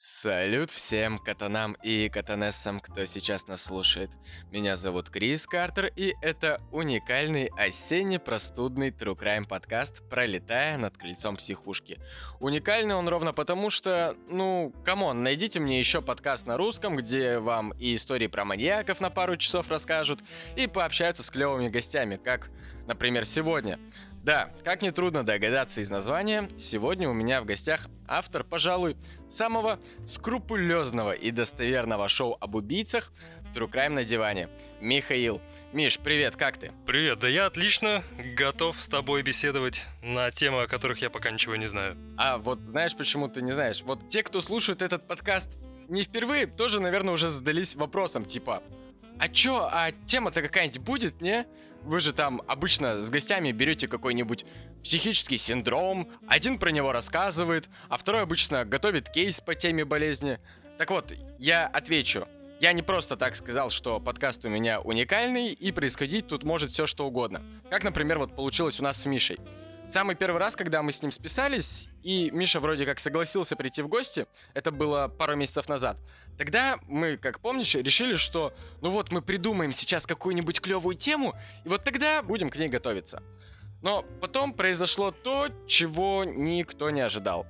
Салют всем катанам и катанессам, кто сейчас нас слушает. Меня зовут Крис Картер, и это уникальный осенний простудный True Crime подкаст «Пролетая над крыльцом психушки». Уникальный он ровно потому, что, ну, come on, найдите мне еще подкаст на русском, где вам и истории про маньяков на пару часов расскажут, и пообщаются с клевыми гостями, как, например, сегодня – да, как нетрудно догадаться из названия, сегодня у меня в гостях автор, пожалуй, самого скрупулезного и достоверного шоу об убийцах True Crime на диване. Михаил. Миш, привет, как ты? Привет, да я отлично, готов с тобой беседовать на темы, о которых я пока ничего не знаю. А вот знаешь, почему ты не знаешь? Вот те, кто слушает этот подкаст не впервые, тоже, наверное, уже задались вопросом, типа, а чё, а тема-то какая-нибудь будет, не? Вы же там обычно с гостями берете какой-нибудь психический синдром, один про него рассказывает, а второй обычно готовит кейс по теме болезни. Так вот, я отвечу. Я не просто так сказал, что подкаст у меня уникальный, и происходить тут может все что угодно. Как, например, вот получилось у нас с Мишей. Самый первый раз, когда мы с ним списались, и Миша вроде как согласился прийти в гости, это было пару месяцев назад, тогда мы, как помнишь, решили, что ну вот мы придумаем сейчас какую-нибудь клевую тему, и вот тогда будем к ней готовиться. Но потом произошло то, чего никто не ожидал.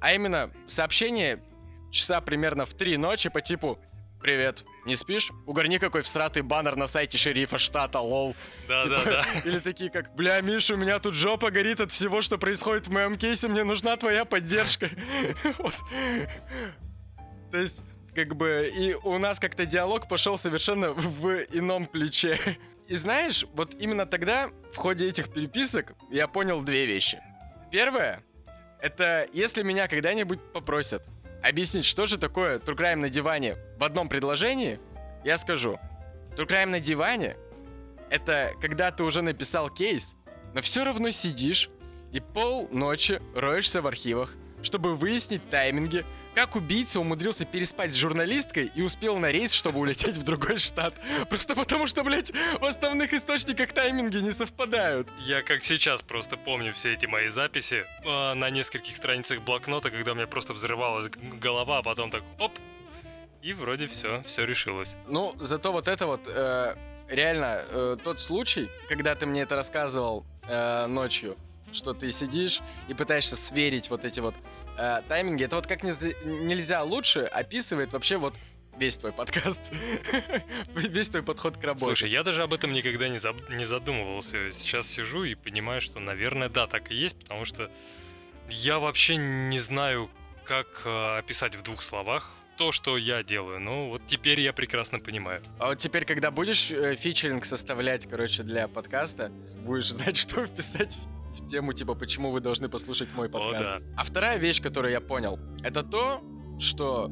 А именно, сообщение часа примерно в три ночи по типу Привет. Не спишь? Угорни какой всратый баннер на сайте шерифа штата, лол. Да, типа. Или такие как, бля, Миша, у меня тут жопа горит от всего, что происходит в моем кейсе, мне нужна твоя поддержка. Вот. То есть, как бы, и у нас как-то диалог пошел совершенно в ином ключе. И знаешь, вот именно тогда, в ходе этих переписок, я понял две вещи. Первое, это если меня когда-нибудь попросят объяснить, что же такое True Crime на диване в одном предложении, я скажу. True Crime на диване — это когда ты уже написал кейс, но все равно сидишь и полночи роешься в архивах, чтобы выяснить тайминги, как убийца умудрился переспать с журналисткой и успел на рейс, чтобы улететь в другой штат? Просто потому что, блядь, в основных источниках тайминги не совпадают. Я как сейчас просто помню все эти мои записи э, на нескольких страницах блокнота, когда у меня просто взрывалась голова, а потом так оп, и вроде все, все решилось. Ну, зато вот это вот э, реально э, тот случай, когда ты мне это рассказывал э, ночью, что ты сидишь и пытаешься сверить вот эти вот э, тайминги. Это вот как нельзя лучше описывает вообще вот весь твой подкаст, весь твой подход к работе. Слушай, я даже об этом никогда не, за... не задумывался. Сейчас сижу и понимаю, что, наверное, да, так и есть, потому что я вообще не знаю, как э, описать в двух словах то, что я делаю. Ну, вот теперь я прекрасно понимаю. А вот теперь, когда будешь э, фичеринг составлять, короче, для подкаста, будешь знать, что вписать в тему, типа, почему вы должны послушать мой подкаст. О, да. А вторая вещь, которую я понял, это то, что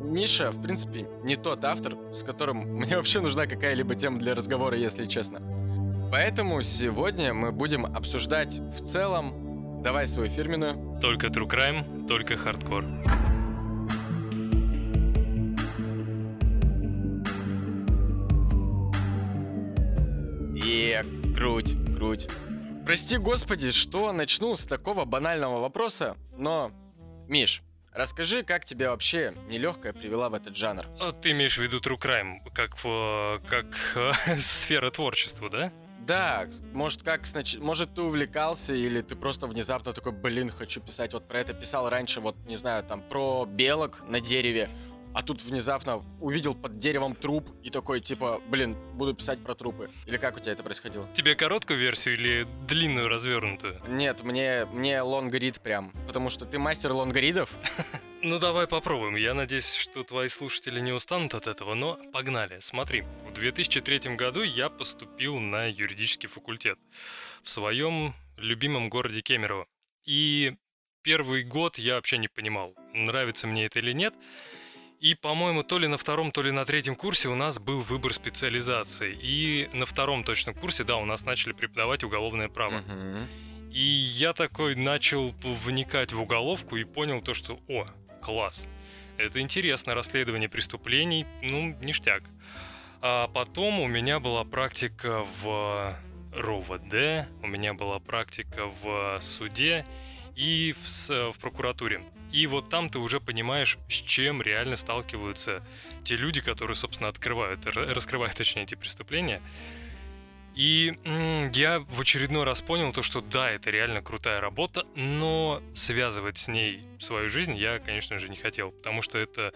Миша, в принципе, не тот автор, с которым мне вообще нужна какая-либо тема для разговора, если честно. Поэтому сегодня мы будем обсуждать в целом, давай свою фирменную. Только true crime, только хардкор. И круть, круть. Прости господи, что начну с такого банального вопроса, но... Миш, расскажи, как тебя вообще нелегкая привела в этот жанр? А ты имеешь в виду true crime, как, как сфера творчества, да? Да, может как, снач... может ты увлекался или ты просто внезапно такой, блин, хочу писать вот про это, писал раньше, вот не знаю, там про белок на дереве, а тут внезапно увидел под деревом труп и такой, типа, блин, буду писать про трупы. Или как у тебя это происходило? Тебе короткую версию или длинную развернутую? Нет, мне, мне лонгрид прям, потому что ты мастер лонгридов. Ну давай попробуем. Я надеюсь, что твои слушатели не устанут от этого, но погнали. Смотри, в 2003 году я поступил на юридический факультет в своем любимом городе Кемерово. И первый год я вообще не понимал, нравится мне это или нет. И, по-моему, то ли на втором, то ли на третьем курсе у нас был выбор специализации. И на втором точно курсе, да, у нас начали преподавать уголовное право. Uh-huh. И я такой начал вникать в уголовку и понял то, что, о, класс, это интересно, расследование преступлений, ну, ништяк. А потом у меня была практика в РОВД, у меня была практика в суде, и в, в прокуратуре. И вот там ты уже понимаешь, с чем реально сталкиваются те люди, которые, собственно, открывают, раскрывают, точнее, эти преступления. И я в очередной раз понял то, что да, это реально крутая работа, но связывать с ней свою жизнь я, конечно же, не хотел, потому что это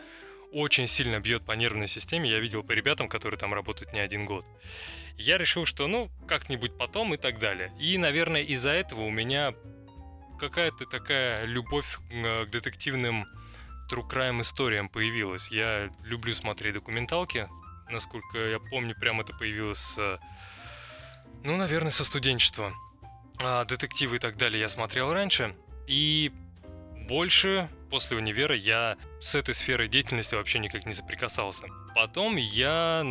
очень сильно бьет по нервной системе. Я видел по ребятам, которые там работают не один год. Я решил, что ну, как-нибудь потом и так далее. И, наверное, из-за этого у меня какая-то такая любовь к детективным true crime историям появилась. Я люблю смотреть документалки. Насколько я помню, прям это появилось. Ну, наверное, со студенчества. А детективы и так далее я смотрел раньше. И больше после универа я с этой сферой деятельности вообще никак не соприкасался. Потом я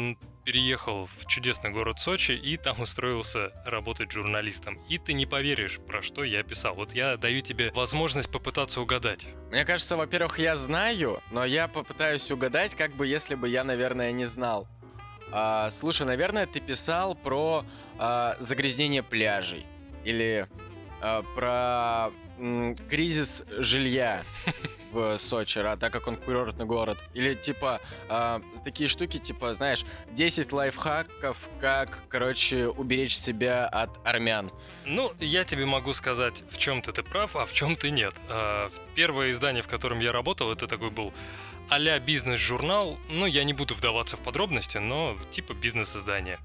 переехал в чудесный город Сочи и там устроился работать журналистом. И ты не поверишь, про что я писал. Вот я даю тебе возможность попытаться угадать. Мне кажется, во-первых, я знаю, но я попытаюсь угадать, как бы если бы я, наверное, не знал. А, слушай, наверное, ты писал про а, загрязнение пляжей или а, про м, кризис жилья в Сочи, так как он курортный город. Или типа э, такие штуки, типа, знаешь, 10 лайфхаков, как, короче, уберечь себя от армян. Ну, я тебе могу сказать, в чем-то ты прав, а в чем ты нет. Э, первое издание, в котором я работал, это такой был а бизнес-журнал. Ну, я не буду вдаваться в подробности, но типа бизнес-издание.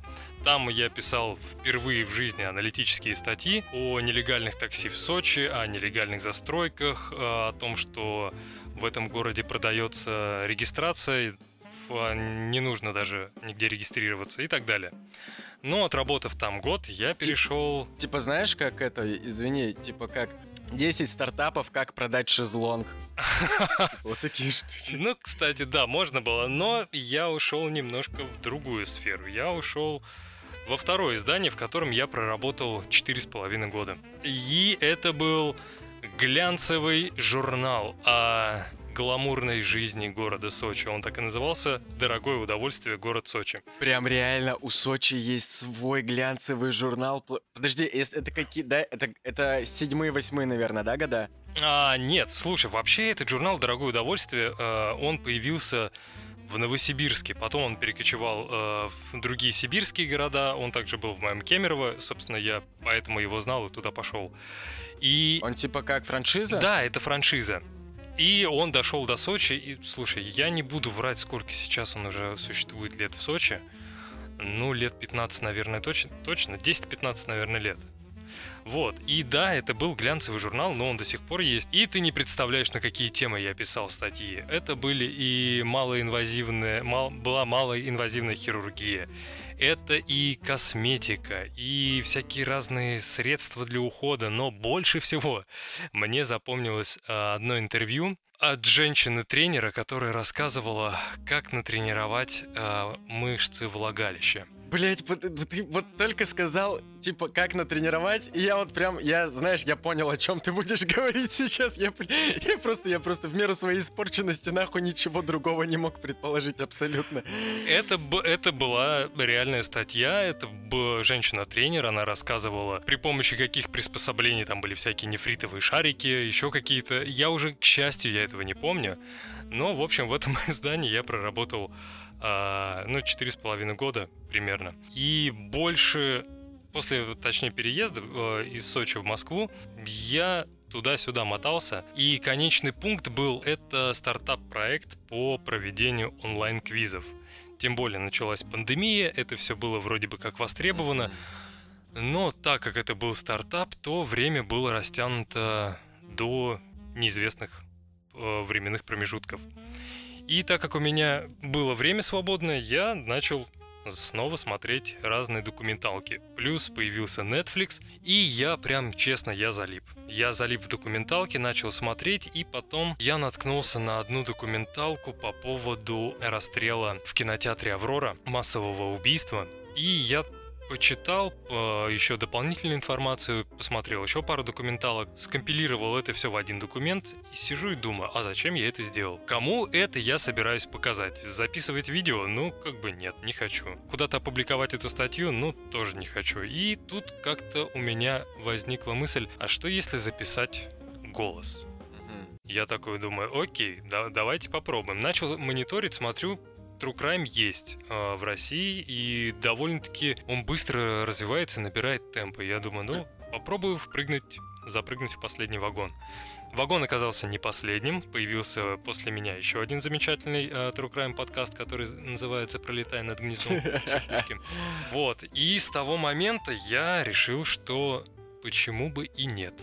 Там я писал впервые в жизни аналитические статьи о нелегальных такси в Сочи, о нелегальных застройках, о том, что в этом городе продается регистрация, не нужно даже нигде регистрироваться и так далее. Но отработав там год, я перешел... Типа, типа знаешь, как это, извини, типа как 10 стартапов, как продать шезлонг. Вот такие штуки. Ну, кстати, да, можно было, но я ушел немножко в другую сферу. Я ушел во второе издание, в котором я проработал 4,5 года. И это был глянцевый журнал о гламурной жизни города Сочи. Он так и назывался «Дорогое удовольствие. Город Сочи». Прям реально у Сочи есть свой глянцевый журнал. Подожди, это какие, да, это, это седьмые, восьмые, наверное, да, года? А, нет, слушай, вообще этот журнал «Дорогое удовольствие», э, он появился в Новосибирске. Потом он перекочевал э, в другие сибирские города. Он также был в моем Кемерово. Собственно, я поэтому его знал и туда пошел. И... Он типа как франшиза? Да, это франшиза. И он дошел до Сочи. И, слушай, я не буду врать, сколько сейчас он уже существует лет в Сочи. Ну, лет 15, наверное, точно. Точно, 10-15, наверное, лет. Вот. И да, это был глянцевый журнал, но он до сих пор есть. И ты не представляешь, на какие темы я писал статьи. Это были и малоинвазивные, мал, была малоинвазивная хирургия. Это и косметика, и всякие разные средства для ухода, но больше всего мне запомнилось а, одно интервью от женщины-тренера, которая рассказывала, как натренировать э, мышцы влагалища. Блять, ты вот только сказал, типа, как натренировать, и я вот прям, я, знаешь, я понял, о чем ты будешь говорить сейчас. Я, я просто, я просто в меру своей испорченности нахуй ничего другого не мог предположить абсолютно. Это, это была реальная статья, это женщина-тренер, она рассказывала, при помощи каких приспособлений там были всякие нефритовые шарики, еще какие-то. Я уже, к счастью, я этого не помню. Но, в общем, в этом издании я проработал а, ну, четыре с половиной года примерно. И больше, после, точнее, переезда э, из Сочи в Москву, я туда-сюда мотался. И конечный пункт был это стартап-проект по проведению онлайн-квизов. Тем более началась пандемия, это все было вроде бы как востребовано. Но так как это был стартап, то время было растянуто до неизвестных э, временных промежутков. И так как у меня было время свободное, я начал снова смотреть разные документалки. Плюс появился Netflix, и я прям, честно, я залип. Я залип в документалке, начал смотреть, и потом я наткнулся на одну документалку по поводу расстрела в кинотеатре «Аврора», массового убийства. И я почитал э, еще дополнительную информацию, посмотрел еще пару документалок, скомпилировал это все в один документ и сижу и думаю, а зачем я это сделал? Кому это я собираюсь показать? Записывать видео? Ну, как бы нет, не хочу. Куда-то опубликовать эту статью? Ну, тоже не хочу. И тут как-то у меня возникла мысль, а что если записать голос. Я такой думаю, окей, да- давайте попробуем. Начал мониторить, смотрю, True Crime есть э, в России, и довольно-таки он быстро развивается, набирает темпы. Я думаю, ну, попробую впрыгнуть, запрыгнуть в последний вагон. Вагон оказался не последним. Появился после меня еще один замечательный э, True Crime подкаст, который называется «Пролетая над гнездом психическим». Вот. И с того момента я решил, что почему бы и нет.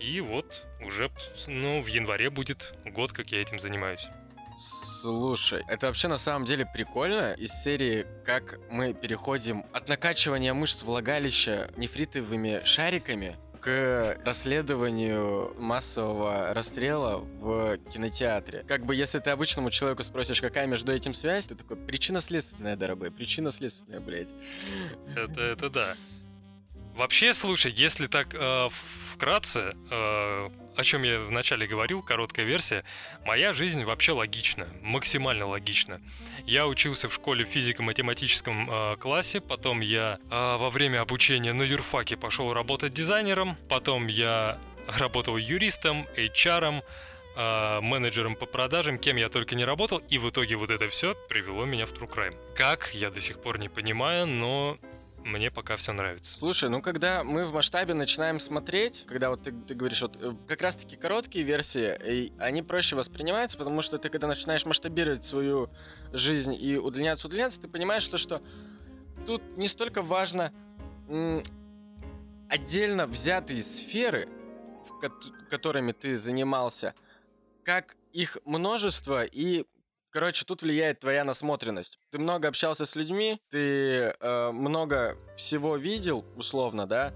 И вот уже, ну, в январе будет год, как я этим занимаюсь. Слушай, это вообще на самом деле прикольно из серии, как мы переходим от накачивания мышц влагалища нефритовыми шариками к расследованию массового расстрела в кинотеатре. Как бы если ты обычному человеку спросишь, какая между этим связь, ты такой, причинно-следственная, дорогой, причинно-следственная, блядь. Это, это да. Вообще, слушай, если так э, вкратце, э, о чем я вначале говорил, короткая версия, моя жизнь вообще логична, максимально логична. Я учился в школе в физико-математическом э, классе, потом я э, во время обучения на юрфаке пошел работать дизайнером, потом я работал юристом, HR, э, менеджером по продажам, кем я только не работал, и в итоге вот это все привело меня в True Crime. Как, я до сих пор не понимаю, но мне пока все нравится. Слушай, ну когда мы в масштабе начинаем смотреть, когда вот ты, ты говоришь, вот э, как раз таки короткие версии, и они проще воспринимаются, потому что ты когда начинаешь масштабировать свою жизнь и удлиняться, удлиняться, ты понимаешь, что, что тут не столько важно отдельно взятые сферы, в кот- которыми ты занимался, как их множество и Короче, тут влияет твоя насмотренность. Ты много общался с людьми, ты э, много всего видел, условно, да,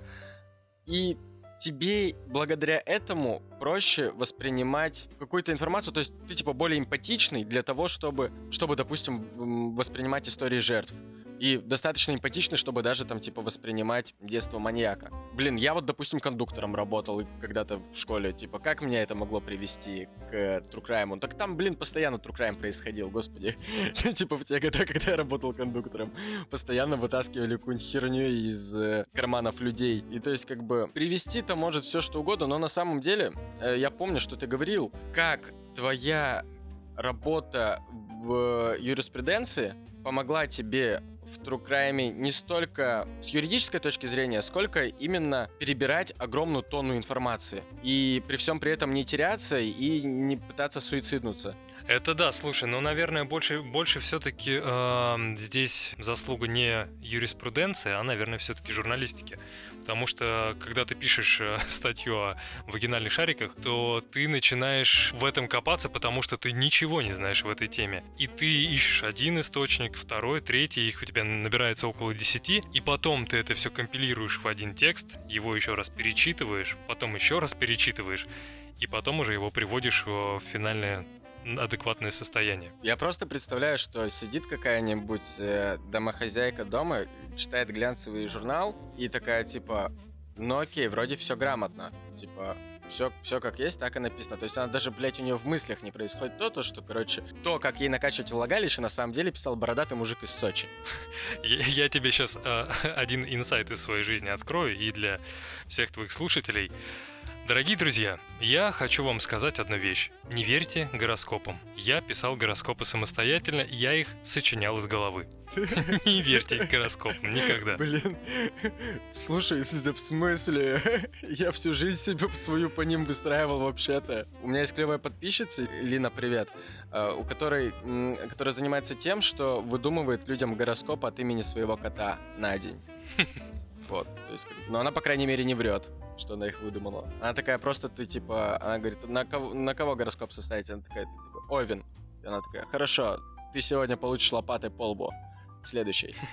и тебе благодаря этому проще воспринимать какую-то информацию, то есть ты типа более эмпатичный для того, чтобы, чтобы допустим, воспринимать истории жертв. И достаточно эмпатичный, чтобы даже там, типа, воспринимать детство маньяка. Блин, я вот, допустим, кондуктором работал когда-то в школе, типа, как меня это могло привести к э, True Crime? Так там, блин, постоянно True Crime происходил, господи. Типа в те года, когда я работал кондуктором, постоянно вытаскивали какую-нибудь херню из э, карманов людей. И то есть, как бы, привести-то может все что угодно, но на самом деле, э, я помню, что ты говорил, как твоя работа в юриспруденции помогла тебе в True Crime не столько с юридической точки зрения, сколько именно перебирать огромную тонну информации. И при всем при этом не теряться и не пытаться суициднуться. Это да, слушай, ну, наверное, больше, больше все-таки здесь заслуга не юриспруденции, а, наверное, все-таки журналистики. Потому что, когда ты пишешь э, статью о вагинальных шариках, то ты начинаешь в этом копаться, потому что ты ничего не знаешь в этой теме. И ты ищешь один источник, второй, третий, их у тебя набирается около десяти, и потом ты это все компилируешь в один текст, его еще раз перечитываешь, потом еще раз перечитываешь, и потом уже его приводишь в финальное адекватное состояние. Я просто представляю, что сидит какая-нибудь э, домохозяйка дома, читает глянцевый журнал и такая типа, ну окей, вроде все грамотно, типа все, все как есть, так и написано. То есть она даже, блядь, у нее в мыслях не происходит то, то, что, короче, то, как ей накачивать влагалище, на самом деле писал бородатый мужик из Сочи. Я, я тебе сейчас э, один инсайт из своей жизни открою и для всех твоих слушателей. Дорогие друзья, я хочу вам сказать одну вещь. Не верьте гороскопам. Я писал гороскопы самостоятельно, я их сочинял из головы. Не верьте гороскопам, никогда. Блин, слушай, да в смысле? Я всю жизнь себе свою по ним выстраивал вообще-то. У меня есть клевая подписчица, Лина, привет, э, у которой, которая занимается тем, что выдумывает людям гороскоп от имени своего кота на день. Вот, то есть, но она, по крайней мере, не врет, что она их выдумала. Она такая просто, ты типа, она говорит, на кого, на кого гороскоп составить? Она такая, ты такой, Овен. И она такая, хорошо, ты сегодня получишь лопатой по лбу. Следующий.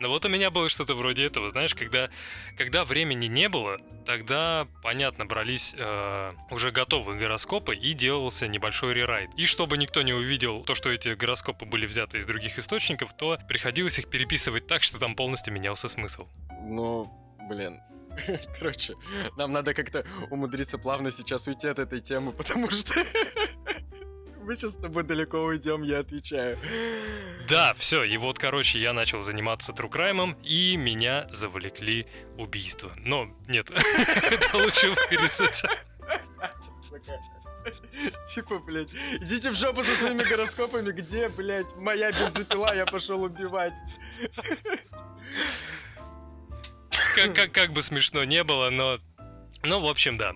Но вот у меня было что-то вроде этого, знаешь, когда, когда времени не было, тогда, понятно, брались э, уже готовые гороскопы и делался небольшой рерайт. И чтобы никто не увидел то, что эти гороскопы были взяты из других источников, то приходилось их переписывать так, что там полностью менялся смысл. Ну, блин. Короче, нам надо как-то умудриться плавно сейчас уйти от этой темы, потому что мы сейчас с тобой далеко уйдем, я отвечаю. Да, все, и вот, короче, я начал заниматься true crime ом, и меня завлекли убийства. Но нет, это лучше вырезать. Типа, блядь, идите в жопу со своими гороскопами, где, блядь, моя бензопила, я пошел убивать. Как, как, как бы смешно не было, но... Ну, в общем, да.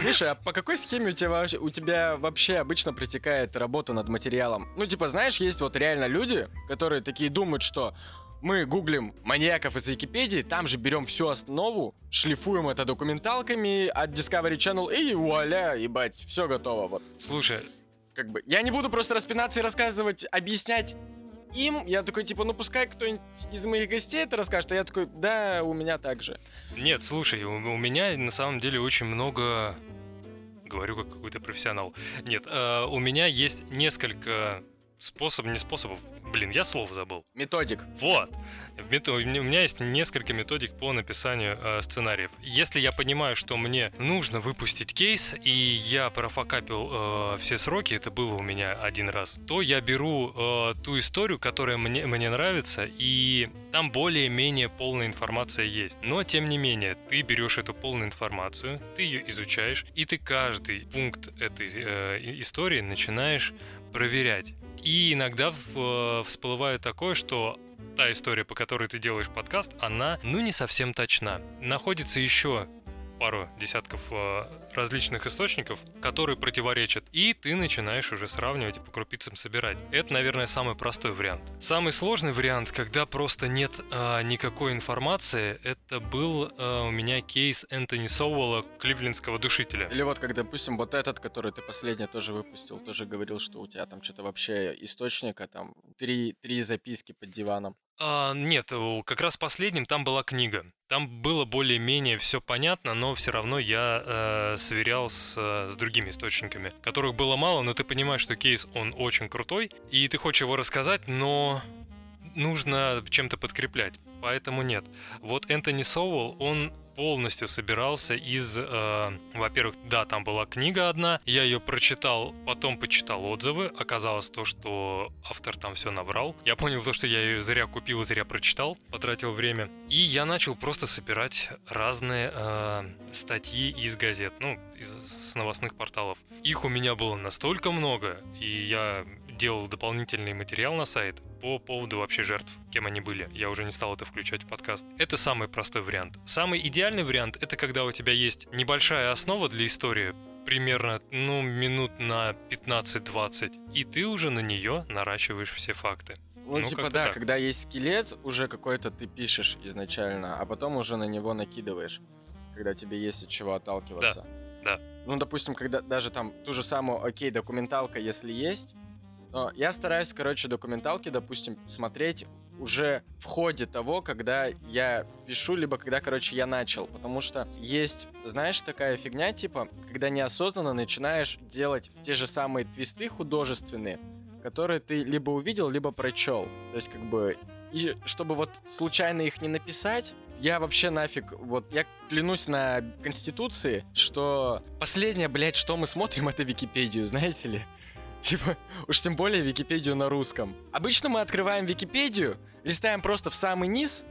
Слушай, а по какой схеме у тебя, вообще- у тебя вообще обычно протекает работа над материалом? Ну, типа, знаешь, есть вот реально люди, которые такие думают, что мы гуглим маньяков из Википедии, там же берем всю основу, шлифуем это документалками от Discovery Channel и вуаля, ебать, все готово. Вот, Слушай, как бы. Я не буду просто распинаться и рассказывать, объяснять им. Я такой, типа, ну пускай кто-нибудь из моих гостей это расскажет, а я такой, да, у меня так же. Нет, слушай, у, у меня на самом деле очень много... Говорю как какой-то профессионал. Нет, э, у меня есть несколько способов, не способов, блин, я слово забыл. Методик. Вот. У меня есть несколько методик по написанию э, сценариев. Если я понимаю, что мне нужно выпустить кейс, и я профокапил э, все сроки, это было у меня один раз, то я беру э, ту историю, которая мне, мне нравится, и там более-менее полная информация есть. Но, тем не менее, ты берешь эту полную информацию, ты ее изучаешь, и ты каждый пункт этой э, истории начинаешь проверять. И иногда э, всплывает такое, что та история, по которой ты делаешь подкаст, она, ну, не совсем точна. Находится еще пару десятков э, различных источников, которые противоречат, и ты начинаешь уже сравнивать и по крупицам собирать. Это, наверное, самый простой вариант. Самый сложный вариант, когда просто нет э, никакой информации, это был э, у меня кейс Энтони Соуэлла, кливлендского душителя. Или вот как, допустим, вот этот, который ты последний тоже выпустил, тоже говорил, что у тебя там что-то вообще источника, там три, три записки под диваном. А, нет, как раз последним там была книга. Там было более-менее все понятно, но все равно я э, сверял с, э, с другими источниками, которых было мало, но ты понимаешь, что кейс он очень крутой, и ты хочешь его рассказать, но нужно чем-то подкреплять. Поэтому нет. Вот Энтони Соуэлл, он полностью собирался из, э, во-первых, да, там была книга одна, я ее прочитал, потом почитал отзывы, оказалось то, что автор там все набрал. Я понял то, что я ее зря купил зря прочитал, потратил время. И я начал просто собирать разные э, статьи из газет, ну, из новостных порталов. Их у меня было настолько много, и я делал дополнительный материал на сайт по поводу вообще жертв, кем они были. Я уже не стал это включать в подкаст. Это самый простой вариант. Самый идеальный вариант — это когда у тебя есть небольшая основа для истории, примерно, ну, минут на 15-20, и ты уже на нее наращиваешь все факты. Ну, Ну, типа, да, так. когда есть скелет, уже какой-то ты пишешь изначально, а потом уже на него накидываешь, когда тебе есть от чего отталкиваться. да. Ну, допустим, когда даже там ту же самую, окей, документалка, если есть, но я стараюсь, короче, документалки, допустим, смотреть уже в ходе того, когда я пишу, либо когда, короче, я начал. Потому что есть, знаешь, такая фигня, типа, когда неосознанно начинаешь делать те же самые твисты художественные, которые ты либо увидел, либо прочел. То есть, как бы, и чтобы вот случайно их не написать, я вообще нафиг, вот я клянусь на Конституции, что последнее, блядь, что мы смотрим, это Википедию, знаете ли? Типа, уж тем более Википедию на русском. Обычно мы открываем Википедию, листаем просто в самый низ,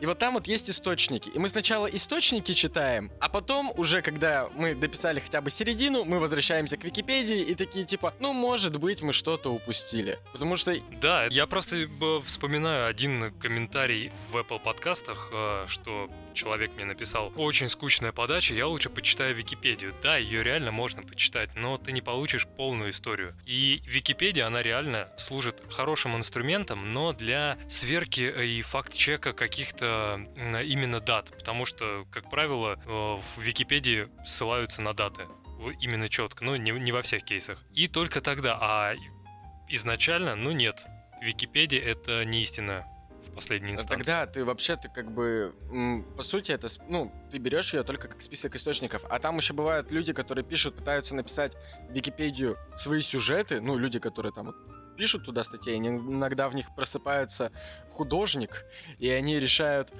и вот там вот есть источники. И мы сначала источники читаем, а потом уже, когда мы дописали хотя бы середину, мы возвращаемся к Википедии и такие типа, ну, может быть, мы что-то упустили. Потому что Да, я просто э, вспоминаю один комментарий в Apple подкастах, э, что человек мне написал «Очень скучная подача, я лучше почитаю Википедию». Да, ее реально можно почитать, но ты не получишь полную историю. И Википедия, она реально служит хорошим инструментом, но для сверки э, и факт-чека каких-то именно дат. Потому что, как правило, э, в Википедии ссылаются на даты. Именно четко, но не, не во всех кейсах. И только тогда. А изначально, ну нет. Википедия это не истина последней инстанции. Тогда ты вообще ты как бы, по сути, это, ну, ты берешь ее только как список источников, а там еще бывают люди, которые пишут, пытаются написать в Википедию свои сюжеты, ну, люди, которые там пишут туда статьи, они иногда в них просыпаются художник, и они решают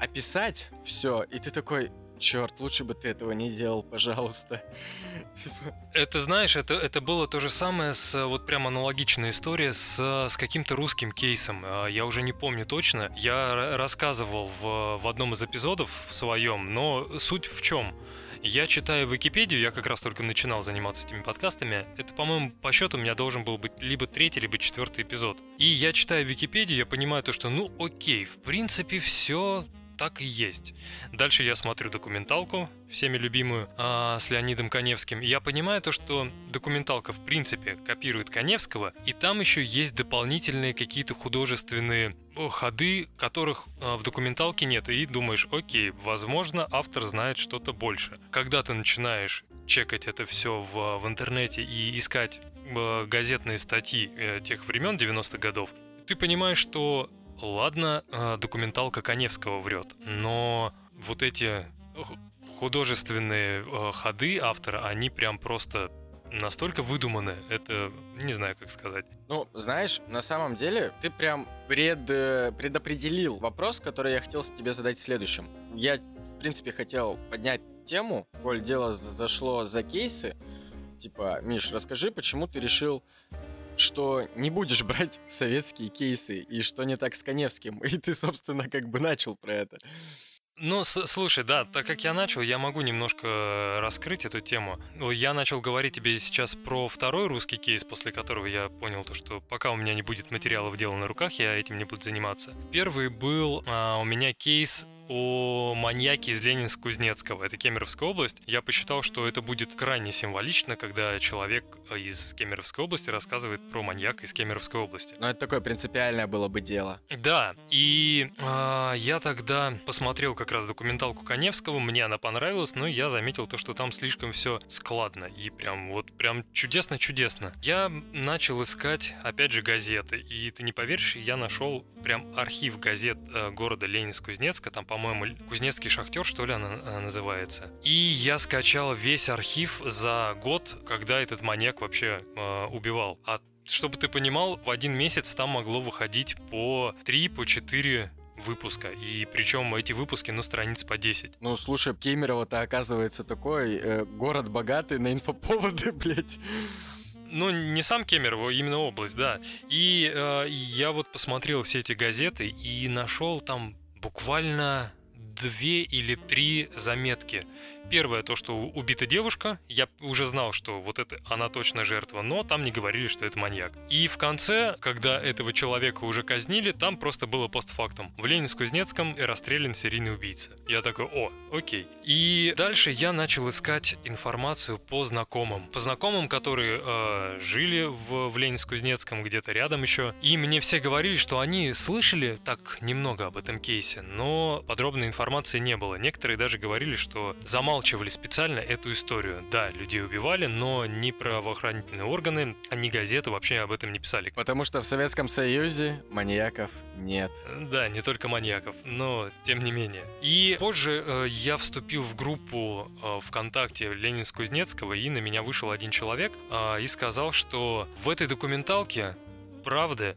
описать все, и ты такой, черт, лучше бы ты этого не делал, пожалуйста. Типа, Это, знаешь, это, это было то же самое с э, вот прям аналогичная история с, с каким-то русским кейсом. А, Я уже не помню точно. Я рассказывал в, в одном из эпизодов в своем, но суть в чем? Я читаю Википедию, я как раз только начинал заниматься этими подкастами. Это, по-моему, по счету у меня должен был быть либо третий, либо четвертый эпизод. И я читаю Википедию, я понимаю то, что, ну, окей, в принципе, все так и есть. Дальше я смотрю документалку, всеми любимую, а, с Леонидом Коневским. Я понимаю то, что документалка в принципе копирует Коневского, и там еще есть дополнительные какие-то художественные ходы, которых а, в документалке нет. И думаешь, окей, возможно, автор знает что-то больше. Когда ты начинаешь чекать это все в, в интернете и искать э, газетные статьи э, тех времен 90-х годов, ты понимаешь, что Ладно, э, документалка Коневского врет, но вот эти художественные э, ходы автора, они прям просто настолько выдуманы, это не знаю, как сказать. Ну, знаешь, на самом деле ты прям пред, предопределил вопрос, который я хотел тебе задать следующим. Я, в принципе, хотел поднять тему, коль дело зашло за кейсы. Типа, Миш, расскажи, почему ты решил что не будешь брать советские кейсы, и что не так с Коневским. И ты, собственно, как бы начал про это. Ну, слушай, да, так как я начал, я могу немножко раскрыть эту тему. Я начал говорить тебе сейчас про второй русский кейс, после которого я понял то, что пока у меня не будет материалов дела на руках, я этим не буду заниматься. Первый был а, у меня кейс о маньяке из Ленинск-Кузнецкого. Это Кемеровская область. Я посчитал, что это будет крайне символично, когда человек из Кемеровской области рассказывает про маньяка из Кемеровской области. Ну, это такое принципиальное было бы дело. Да, и э, я тогда посмотрел как раз документалку Коневского, мне она понравилась, но я заметил то, что там слишком все складно и прям вот прям чудесно-чудесно. Я начал искать, опять же, газеты, и ты не поверишь, я нашел прям архив газет э, города Ленинск-Кузнецка, там, по-моему, Кузнецкий шахтер, что ли, она э, называется. И я скачал весь архив за год, когда этот маньяк вообще э, убивал. А чтобы ты понимал, в один месяц там могло выходить по 3, по 4 выпуска. И причем эти выпуски, ну, страниц по 10. Ну, слушай, Кемерово-то оказывается такой э, город богатый на инфоповоды, блядь. Ну, не сам Кемерово, именно область, да. И э, я вот посмотрел все эти газеты и нашел там буквально две или три заметки Первое, то, что убита девушка, я уже знал, что вот это она точно жертва, но там не говорили, что это маньяк. И в конце, когда этого человека уже казнили, там просто было постфактум. В Ленинск-Кузнецком расстрелян серийный убийца. Я такой, о, окей. И дальше я начал искать информацию по знакомым. По знакомым, которые э, жили в, в Ленинск-Кузнецком, где-то рядом еще. И мне все говорили, что они слышали так немного об этом кейсе, но подробной информации не было. Некоторые даже говорили, что замал замалчивали специально эту историю. Да, людей убивали, но ни правоохранительные органы, ни газеты вообще об этом не писали. Потому что в Советском Союзе маньяков нет. Да, не только маньяков, но тем не менее. И позже э, я вступил в группу э, ВКонтакте Ленинск-Кузнецкого, и на меня вышел один человек э, и сказал, что в этой документалке правды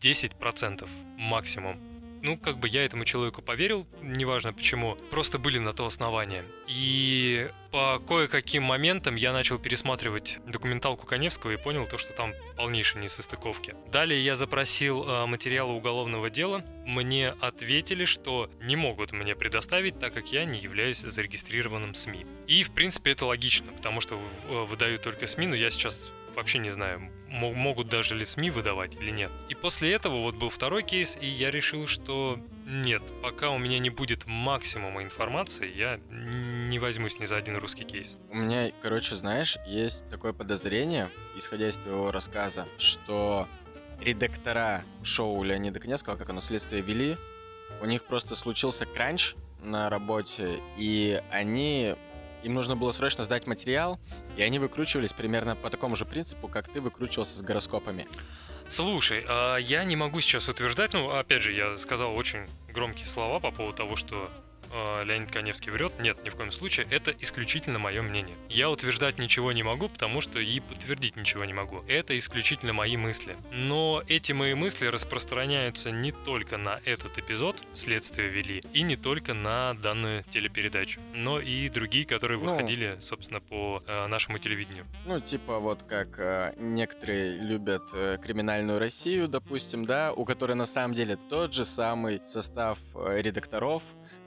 10% максимум ну, как бы я этому человеку поверил, неважно почему, просто были на то основания. И по кое-каким моментам я начал пересматривать документалку Коневского и понял то, что там полнейшие несостыковки. Далее я запросил э, материалы уголовного дела. Мне ответили, что не могут мне предоставить, так как я не являюсь зарегистрированным СМИ. И, в принципе, это логично, потому что выдают только СМИ, но я сейчас вообще не знаю, могут даже ли СМИ выдавать или нет. И после этого вот был второй кейс, и я решил, что нет, пока у меня не будет максимума информации, я не возьмусь ни за один русский кейс. У меня, короче, знаешь, есть такое подозрение, исходя из твоего рассказа, что редактора шоу Леонида Князького, как оно следствие вели, у них просто случился кранч на работе, и они им нужно было срочно сдать материал, и они выкручивались примерно по такому же принципу, как ты выкручивался с гороскопами. Слушай, а я не могу сейчас утверждать, ну, опять же, я сказал очень громкие слова по поводу того, что э, Леонид Коневский врет. Нет, ни в коем случае. Это исключительно мое мнение. Я утверждать ничего не могу, потому что и подтвердить ничего не могу. Это исключительно мои мысли. Но эти мои мысли распространяются не только на этот эпизод «Следствие вели» и не только на данную телепередачу, но и другие, которые ну, выходили, собственно, по э, нашему телевидению. Ну, типа вот как э, некоторые любят э, криминальную Россию, допустим, да, у которой на самом деле тот же самый состав э, редакторов,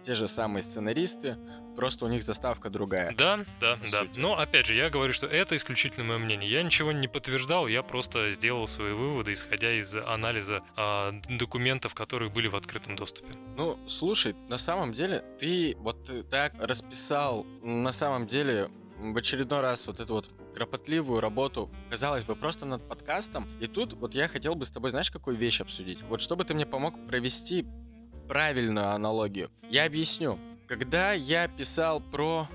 те же самые сценаристы, просто у них заставка другая. Да, да, да. сути. Но опять же, я говорю, что это исключительно мое мнение. Я ничего не подтверждал, я просто сделал свои выводы, исходя из анализа а, документов, которые были в открытом доступе. Ну, слушай, на самом деле, ты вот э, так расписал, на самом деле, в очередной раз вот эту вот кропотливую работу, казалось бы, просто над подкастом. И тут вот я хотел бы с тобой, знаешь, какую вещь обсудить? Вот чтобы ты мне помог провести правильную аналогию. Я объясню. Когда я писал про,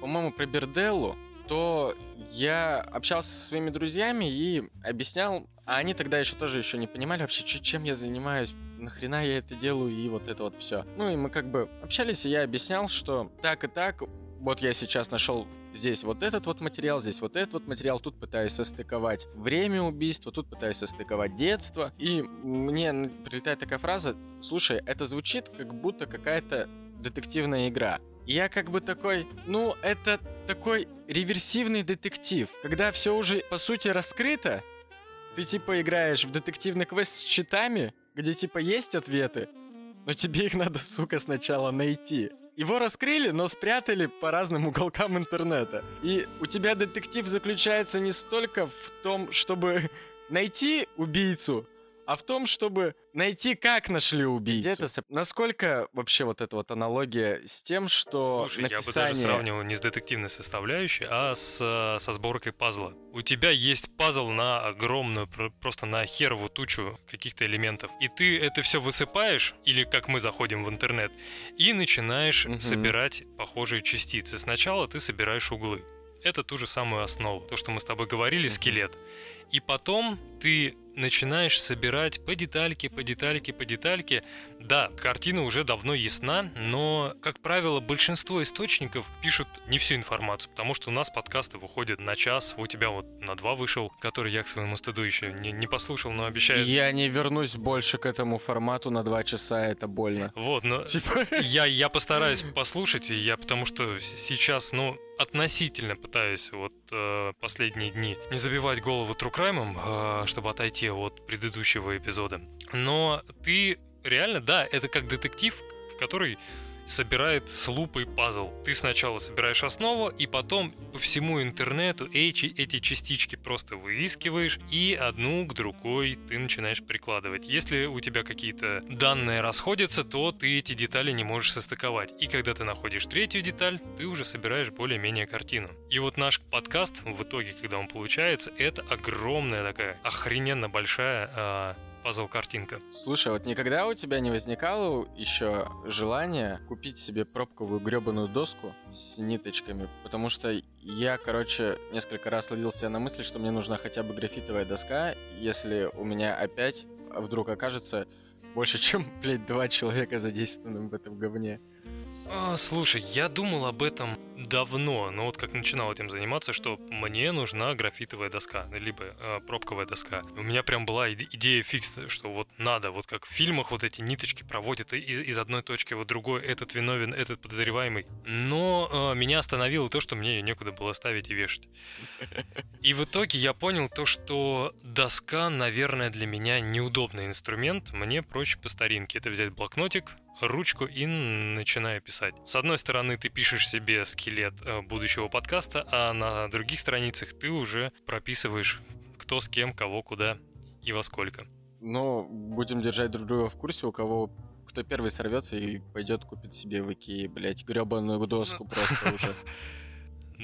по-моему, про Берделлу, то я общался со своими друзьями и объяснял, а они тогда еще тоже еще не понимали вообще, чем я занимаюсь, нахрена я это делаю и вот это вот все. Ну и мы как бы общались, и я объяснял, что так и так, вот я сейчас нашел здесь вот этот вот материал, здесь вот этот вот материал, тут пытаюсь состыковать время убийства, тут пытаюсь состыковать детство. И мне прилетает такая фраза, слушай, это звучит как будто какая-то детективная игра. И я как бы такой, ну, это такой реверсивный детектив, когда все уже, по сути, раскрыто, ты типа играешь в детективный квест с читами, где типа есть ответы, но тебе их надо, сука, сначала найти. Его раскрыли, но спрятали по разным уголкам интернета. И у тебя детектив заключается не столько в том, чтобы найти убийцу, а в том, чтобы найти, как нашли убийцу. Где-то соп- Насколько вообще вот эта вот аналогия с тем, что Слушай, я бы написание... даже сравнивал не с детективной составляющей, а с, э, со сборкой пазла. У тебя есть пазл на огромную, про- просто на херовую тучу каких-то элементов. И ты это все высыпаешь, или как мы заходим в интернет, и начинаешь Мгм. собирать похожие частицы. Сначала ты собираешь углы. Это ту же самую основу. То, что мы с тобой говорили, Мгм. скелет. И потом ты начинаешь собирать по детальке, по детальке, по детальке. Да, картина уже давно ясна, но, как правило, большинство источников пишут не всю информацию, потому что у нас подкасты выходят на час, у тебя вот на два вышел, который я к своему стыду еще не, не послушал, но обещаю... Я не вернусь больше к этому формату на два часа, это больно. Вот, но Типа... я, я постараюсь послушать, я потому что сейчас, ну, относительно пытаюсь вот э, последние дни не забивать голову true crime ом, э, чтобы отойти от предыдущего эпизода. Но ты реально, да, это как детектив, в который собирает с лупой пазл. Ты сначала собираешь основу, и потом по всему интернету эти, эти частички просто выискиваешь, и одну к другой ты начинаешь прикладывать. Если у тебя какие-то данные расходятся, то ты эти детали не можешь состыковать. И когда ты находишь третью деталь, ты уже собираешь более-менее картину. И вот наш подкаст, в итоге, когда он получается, это огромная такая охрененно большая а, пазл-картинка. Слушай, вот никогда у тебя не возникало еще желания купить себе пробковую гребаную доску с ниточками? Потому что я, короче, несколько раз ловил себя на мысли, что мне нужна хотя бы графитовая доска, если у меня опять вдруг окажется больше, чем, блядь, два человека задействованным в этом говне. А, слушай, я думал об этом давно, но вот как начинал этим заниматься, что мне нужна графитовая доска, либо э, пробковая доска. У меня прям была иде- идея фикс, что вот надо, вот как в фильмах вот эти ниточки проводят из, из одной точки в другой, этот виновен, этот подозреваемый. Но э, меня остановило то, что мне ее некуда было ставить и вешать. И в итоге я понял то, что доска, наверное, для меня неудобный инструмент. Мне проще по старинке. Это взять блокнотик, ручку и начинаю писать. С одной стороны, ты пишешь себе скелет э, будущего подкаста, а на других страницах ты уже прописываешь, кто с кем, кого, куда и во сколько. Но будем держать друг друга в курсе, у кого кто первый сорвется и пойдет купить себе в Икее, блядь, гребаную доску просто уже.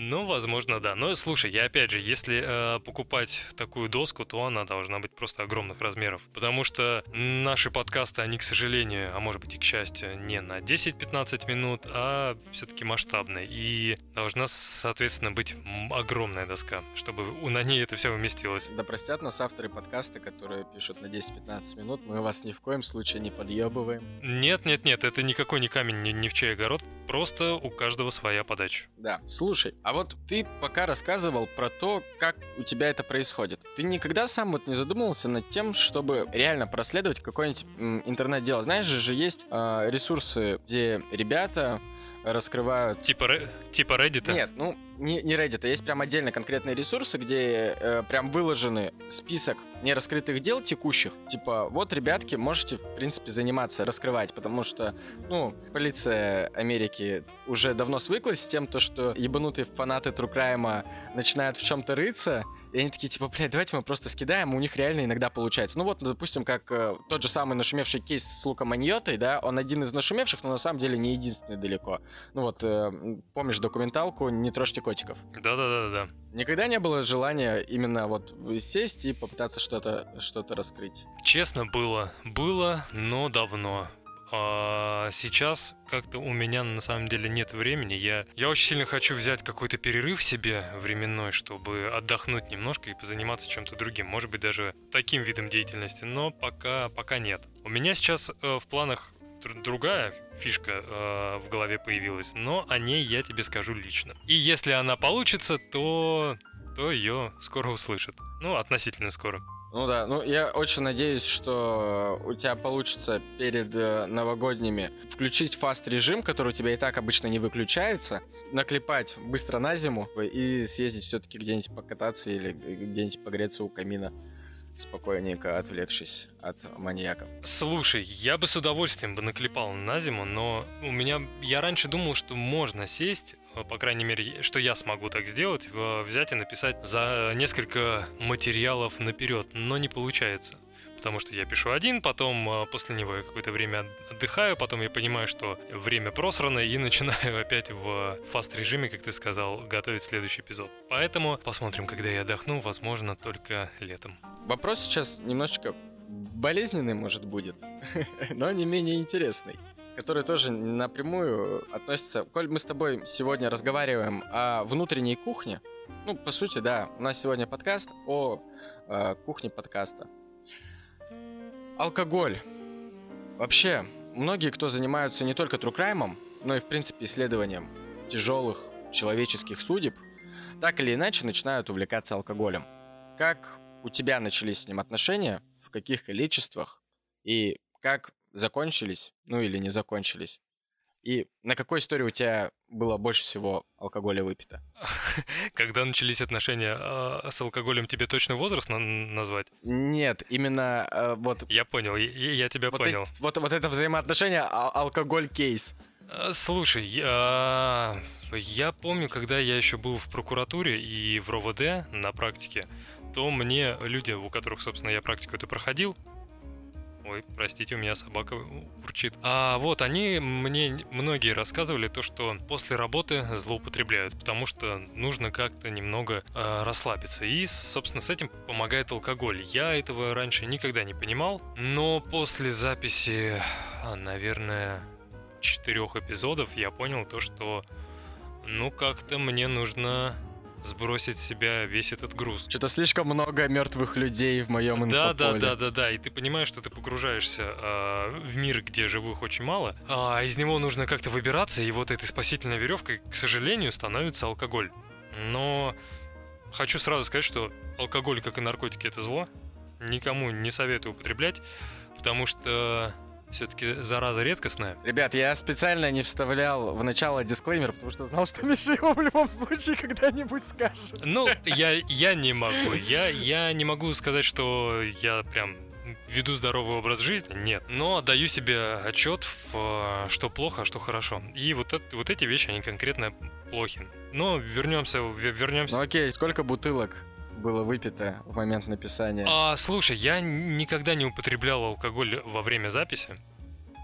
Ну, возможно, да. Но слушай, я опять же, если э, покупать такую доску, то она должна быть просто огромных размеров. Потому что наши подкасты, они, к сожалению, а может быть и к счастью, не на 10-15 минут, а все-таки масштабные. И должна, соответственно, быть огромная доска, чтобы на ней это все уместилось. Да простят нас авторы подкаста, которые пишут на 10-15 минут. Мы вас ни в коем случае не подъебываем. Нет, нет, нет, это никакой не камень ни, ни в чей огород, просто у каждого своя подача. Да. Слушай, а вот ты пока рассказывал про то, как у тебя это происходит. Ты никогда сам вот не задумывался над тем, чтобы реально проследовать какое-нибудь интернет-дело? Знаешь же, же есть э, ресурсы, где ребята раскрывают... Типа, типа Reddit? Нет, ну, не, не Reddit, а есть прям отдельно конкретные ресурсы, где э, прям выложены список нераскрытых дел текущих. Типа, вот, ребятки, можете, в принципе, заниматься, раскрывать, потому что, ну, полиция Америки уже давно свыклась с тем, то, что ебанутые фанаты Crime начинают в чем-то рыться, и они такие, типа, блядь, давайте мы просто скидаем, у них реально иногда получается. Ну вот, допустим, как э, тот же самый нашумевший кейс с Луком Аньотой, да, он один из нашумевших, но на самом деле не единственный далеко. Ну вот, э, помнишь документалку «Не трожьте котиков»? Да-да-да-да. Никогда не было желания именно вот сесть и попытаться что-то что раскрыть? Честно, было. Было, но давно. А сейчас как-то у меня на самом деле нет времени. Я, я очень сильно хочу взять какой-то перерыв себе временной, чтобы отдохнуть немножко и позаниматься чем-то другим. Может быть, даже таким видом деятельности. Но пока, пока нет. У меня сейчас э, в планах другая фишка э, в голове появилась, но о ней я тебе скажу лично. И если она получится, то, то ее скоро услышат. Ну, относительно скоро. Ну да, ну я очень надеюсь, что у тебя получится перед э, новогодними включить фаст режим, который у тебя и так обычно не выключается, наклепать быстро на зиму и съездить все-таки где-нибудь покататься или где-нибудь погреться у камина спокойненько отвлекшись от маньяков. Слушай, я бы с удовольствием бы наклепал на зиму, но у меня... Я раньше думал, что можно сесть, по крайней мере, что я смогу так сделать, взять и написать за несколько материалов наперед, но не получается потому что я пишу один, потом после него я какое-то время отдыхаю, потом я понимаю, что время просрано, и начинаю опять в фаст-режиме, как ты сказал, готовить следующий эпизод. Поэтому посмотрим, когда я отдохну, возможно, только летом. Вопрос сейчас немножечко болезненный, может, будет, но не менее интересный который тоже напрямую относится... Коль мы с тобой сегодня разговариваем о внутренней кухне, ну, по сути, да, у нас сегодня подкаст о э, кухне подкаста. Алкоголь. Вообще, многие, кто занимаются не только true crime ом, но и, в принципе, исследованием тяжелых человеческих судеб, так или иначе начинают увлекаться алкоголем. Как у тебя начались с ним отношения, в каких количествах и как закончились, ну или не закончились? И на какой истории у тебя было больше всего алкоголя выпито? Когда начались отношения э, с алкоголем, тебе точно возраст на- назвать? Нет, именно э, вот... Я понял, я, я тебя вот понял. Эти, вот, вот это взаимоотношение а- алкоголь-кейс. А, слушай, я, я помню, когда я еще был в прокуратуре и в РОВД на практике, то мне люди, у которых, собственно, я практику это проходил, Ой, простите, у меня собака урчит. А вот они мне многие рассказывали то, что после работы злоупотребляют, потому что нужно как-то немного э, расслабиться. И, собственно, с этим помогает алкоголь. Я этого раньше никогда не понимал, но после записи, наверное, четырех эпизодов я понял то, что ну как-то мне нужно сбросить с себя весь этот груз. Что-то слишком много мертвых людей в моем да, Да, да, да, да. И ты понимаешь, что ты погружаешься э, в мир, где живых очень мало, а из него нужно как-то выбираться, и вот этой спасительной веревкой, к сожалению, становится алкоголь. Но хочу сразу сказать, что алкоголь, как и наркотики, это зло. Никому не советую употреблять, потому что все-таки зараза редкостная. Ребят, я специально не вставлял в начало дисклеймер, потому что знал, что Миша его в любом случае когда-нибудь скажет. Ну, я, я не могу. Я, я не могу сказать, что я прям веду здоровый образ жизни, нет. Но даю себе отчет, в, что плохо, а что хорошо. И вот, это, вот эти вещи, они конкретно плохи. Но вернемся, вернемся. Ну окей, сколько бутылок было выпито в момент написания? А, слушай, я никогда не употреблял алкоголь во время записи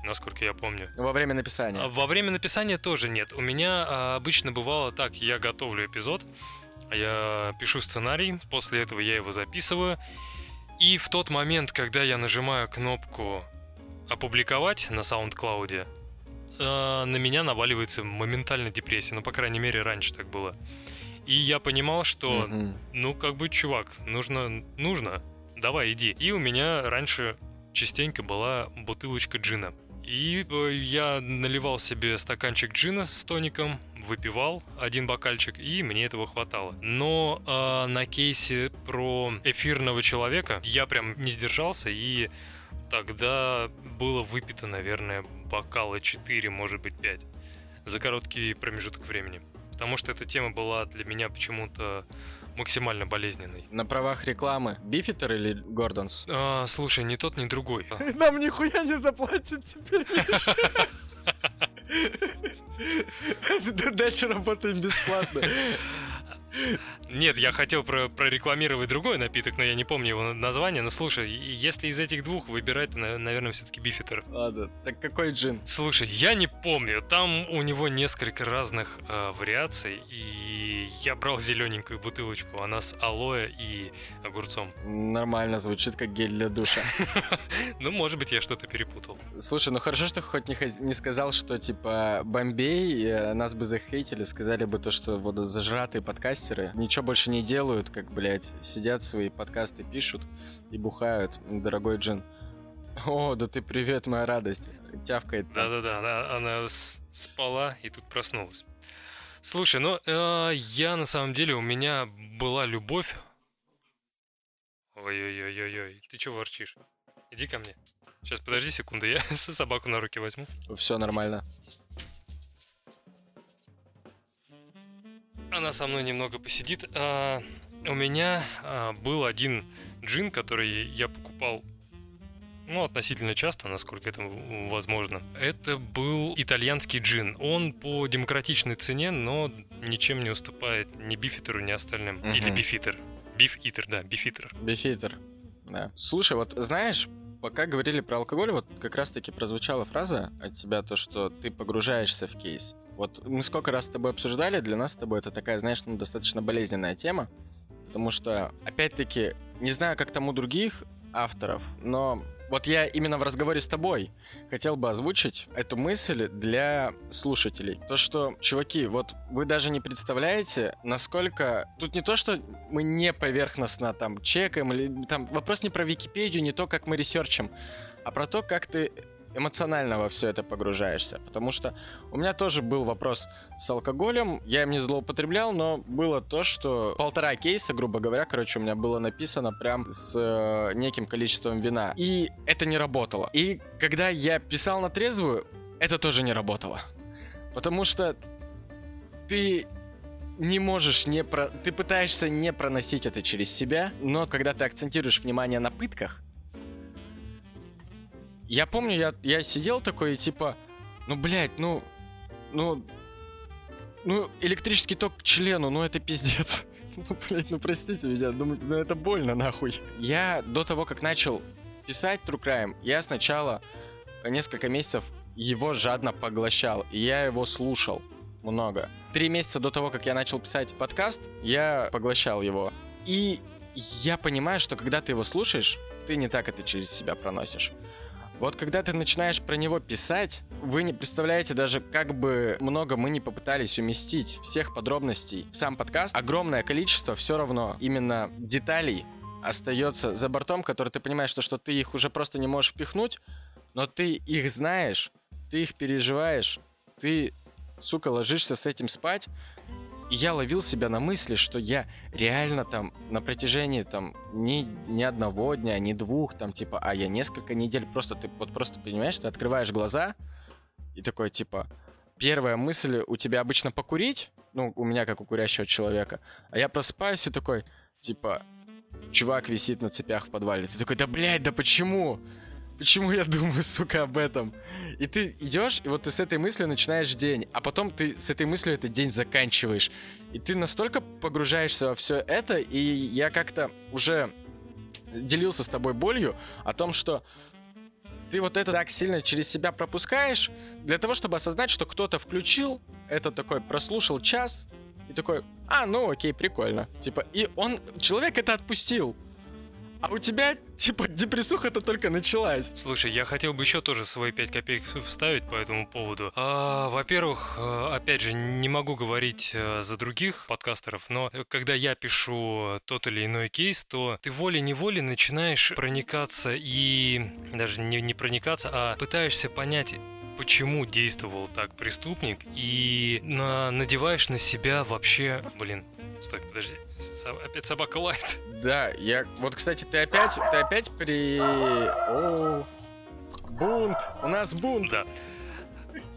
насколько я помню. Во время написания? А, во время написания тоже нет. У меня а, обычно бывало так, я готовлю эпизод, я пишу сценарий, после этого я его записываю, и в тот момент, когда я нажимаю кнопку «Опубликовать» на SoundCloud, а, на меня наваливается моментально депрессия, ну, по крайней мере, раньше так было. И я понимал, что, mm-hmm. ну, как бы, чувак, нужно, нужно, давай, иди. И у меня раньше частенько была бутылочка джина. И э, я наливал себе стаканчик джина с тоником, выпивал один бокальчик, и мне этого хватало. Но э, на кейсе про эфирного человека я прям не сдержался, и тогда было выпито, наверное, бокала 4, может быть, 5. за короткий промежуток времени. Потому что эта тема была для меня почему-то максимально болезненной. На правах рекламы. Beefeater или Gordon's? А, слушай, ни тот, ни другой. Нам нихуя не заплатят теперь. Дальше работаем бесплатно. Нет, я хотел про прорекламировать другой напиток, но я не помню его название. Но слушай, если из этих двух выбирать, то, наверное, все-таки Beefeater. Ладно, так какой джин? Слушай, я не помню. Там у него несколько разных э, вариаций, и я брал зелененькую бутылочку. Она с алоэ и огурцом. Нормально звучит, как гель для душа. Ну, может быть, я что-то перепутал. Слушай, ну хорошо, что хоть не сказал, что типа Бомбей, э, нас бы захейтили, сказали бы то, что вот зажратые подкастеры ничего больше не делают, как, блядь, сидят свои подкасты пишут и бухают, дорогой Джин. О, да ты привет, моя радость. Тявкает. Да-да-да, она, она спала и тут проснулась. Слушай, ну э, я на самом деле, у меня была любовь. Ой-ой-ой-ой-ой, ты чего ворчишь? Иди ко мне. Сейчас, подожди секунду, я собаку на руки возьму. Все нормально. Она со мной немного посидит. А, у меня а, был один джин, который я покупал ну, относительно часто, насколько это возможно. Это был итальянский джин. Он по демократичной цене, но ничем не уступает ни бифитеру, ни остальным. Угу. Или бифитер. Биф-итер, да, бифитер. Бифитер, да. Слушай, вот знаешь, пока говорили про алкоголь, вот как раз-таки прозвучала фраза от тебя, то, что ты погружаешься в кейс. Вот мы сколько раз с тобой обсуждали, для нас с тобой это такая, знаешь, ну, достаточно болезненная тема, потому что, опять-таки, не знаю, как там у других авторов, но вот я именно в разговоре с тобой хотел бы озвучить эту мысль для слушателей. То, что, чуваки, вот вы даже не представляете, насколько... Тут не то, что мы не поверхностно там чекаем, или там вопрос не про Википедию, не то, как мы ресерчим, а про то, как ты эмоционально во все это погружаешься. Потому что у меня тоже был вопрос с алкоголем. Я им не злоупотреблял, но было то, что полтора кейса, грубо говоря, короче, у меня было написано прям с э, неким количеством вина. И это не работало. И когда я писал на трезвую, это тоже не работало. Потому что ты не можешь не про... Ты пытаешься не проносить это через себя, но когда ты акцентируешь внимание на пытках, я помню, я, я сидел такой, типа, ну, блядь, ну, ну, ну, электрический ток к члену, ну, это пиздец. ну, блядь, ну, простите меня, думаю, ну, это больно, нахуй. Я до того, как начал писать True Crime, я сначала несколько месяцев его жадно поглощал, и я его слушал много. Три месяца до того, как я начал писать подкаст, я поглощал его. И я понимаю, что когда ты его слушаешь, ты не так это через себя проносишь. Вот когда ты начинаешь про него писать, вы не представляете даже, как бы много мы не попытались уместить всех подробностей в сам подкаст. Огромное количество все равно именно деталей остается за бортом, которые ты понимаешь, что, что ты их уже просто не можешь впихнуть, но ты их знаешь, ты их переживаешь, ты, сука, ложишься с этим спать, я ловил себя на мысли, что я реально там на протяжении там ни, ни одного дня, ни двух, там типа, а я несколько недель просто, ты вот просто понимаешь, ты открываешь глаза и такой типа, первая мысль у тебя обычно покурить, ну, у меня как у курящего человека, а я просыпаюсь и такой, типа, чувак висит на цепях в подвале. Ты такой, да блядь, да почему? Почему я думаю, сука, об этом? И ты идешь, и вот ты с этой мыслью начинаешь день, а потом ты с этой мыслью этот день заканчиваешь. И ты настолько погружаешься во все это, и я как-то уже делился с тобой болью о том, что ты вот это так сильно через себя пропускаешь, для того, чтобы осознать, что кто-то включил, это такой прослушал час, и такой, а, ну окей, прикольно. Типа, и он, человек это отпустил. А у тебя, типа, депрессуха-то только началась. Слушай, я хотел бы еще тоже свои 5 копеек вставить по этому поводу. А, во-первых, э, опять же, не могу говорить э, за других подкастеров, но когда я пишу тот или иной кейс, то ты волей-неволей начинаешь проникаться и даже не, не проникаться, а пытаешься понять, почему действовал так преступник, и на, надеваешь на себя вообще... Блин, стой, подожди, опять собака лает. Да, я... Вот, кстати, ты опять, ты опять при... О, бунт! У нас бунт! Да.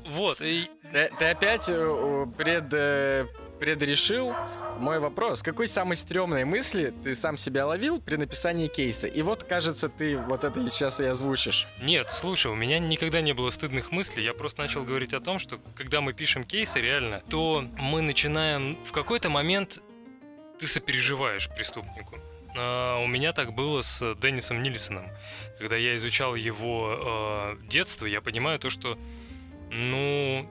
Вот, и... Ты, ты опять э, пред, э, предрешил мой вопрос. Какой самой стрёмной мысли ты сам себя ловил при написании кейса? И вот, кажется, ты вот это сейчас и озвучишь. Нет, слушай, у меня никогда не было стыдных мыслей. Я просто начал говорить о том, что когда мы пишем кейсы, реально, то мы начинаем в какой-то момент ты сопереживаешь преступнику. А, у меня так было с Деннисом Нильсоном. Когда я изучал его э, детство, я понимаю то, что, ну,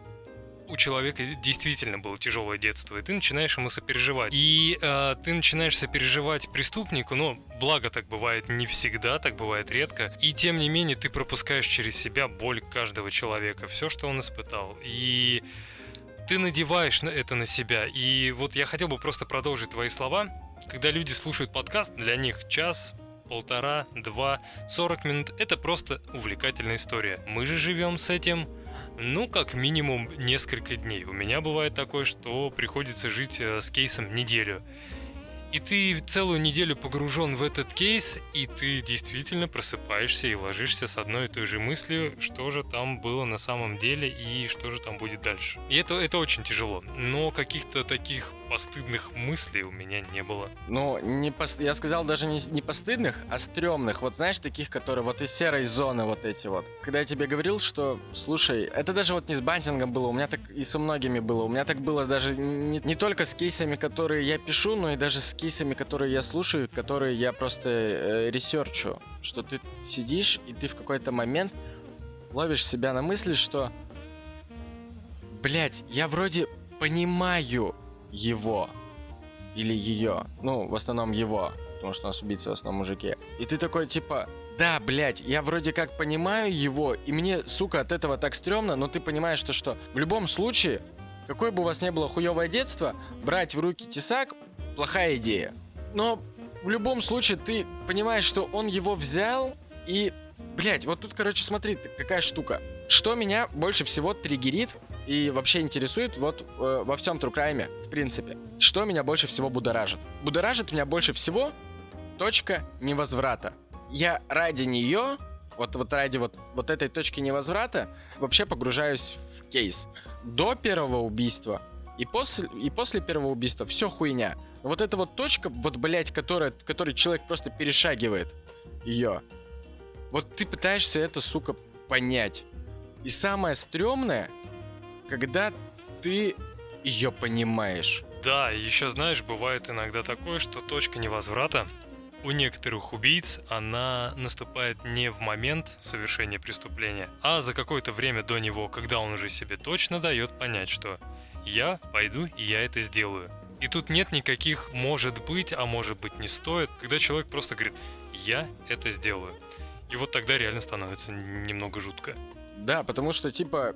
у человека действительно было тяжелое детство, и ты начинаешь ему сопереживать. И э, ты начинаешь сопереживать преступнику, но благо так бывает не всегда, так бывает редко. И тем не менее ты пропускаешь через себя боль каждого человека, все, что он испытал. И ты надеваешь это на себя. И вот я хотел бы просто продолжить твои слова. Когда люди слушают подкаст, для них час, полтора, два, сорок минут – это просто увлекательная история. Мы же живем с этим ну, как минимум несколько дней. У меня бывает такое, что приходится жить э, с кейсом неделю. И ты целую неделю погружен в этот кейс, и ты действительно просыпаешься и ложишься с одной и той же мыслью, что же там было на самом деле и что же там будет дальше. И это, это очень тяжело. Но каких-то таких постыдных мыслей у меня не было. Ну, не пос... я сказал даже не, не постыдных, а стрёмных. Вот знаешь, таких, которые вот из серой зоны вот эти вот. Когда я тебе говорил, что, слушай, это даже вот не с бантингом было, у меня так и со многими было. У меня так было даже не, не только с кейсами, которые я пишу, но и даже с кейсами, которые я слушаю, которые я просто э, ресерчу. Что ты сидишь, и ты в какой-то момент ловишь себя на мысли, что, блять, я вроде понимаю, его или ее. Ну, в основном его, потому что у нас убийцы в основном мужики. И ты такой, типа, да, блядь, я вроде как понимаю его, и мне, сука, от этого так стрёмно, но ты понимаешь, что что, в любом случае, какое бы у вас ни было хуёвое детство, брать в руки тесак – плохая идея. Но в любом случае ты понимаешь, что он его взял, и, блядь, вот тут, короче, смотри, какая штука. Что меня больше всего триггерит и вообще интересует вот э, во всем Трукрайме, в принципе. Что меня больше всего будоражит? Будоражит меня больше всего точка невозврата. Я ради нее, вот, вот ради вот, вот этой точки невозврата, вообще погружаюсь в кейс. До первого убийства и после, и после первого убийства все хуйня. Вот эта вот точка, вот, блядь, которая, который человек просто перешагивает ее. Вот ты пытаешься это, сука, понять. И самое стрёмное, когда ты ее понимаешь. Да, еще знаешь, бывает иногда такое, что точка невозврата у некоторых убийц она наступает не в момент совершения преступления, а за какое-то время до него, когда он уже себе точно дает понять, что я пойду и я это сделаю. И тут нет никаких «может быть», а «может быть не стоит», когда человек просто говорит «я это сделаю». И вот тогда реально становится немного жутко. Да, потому что, типа,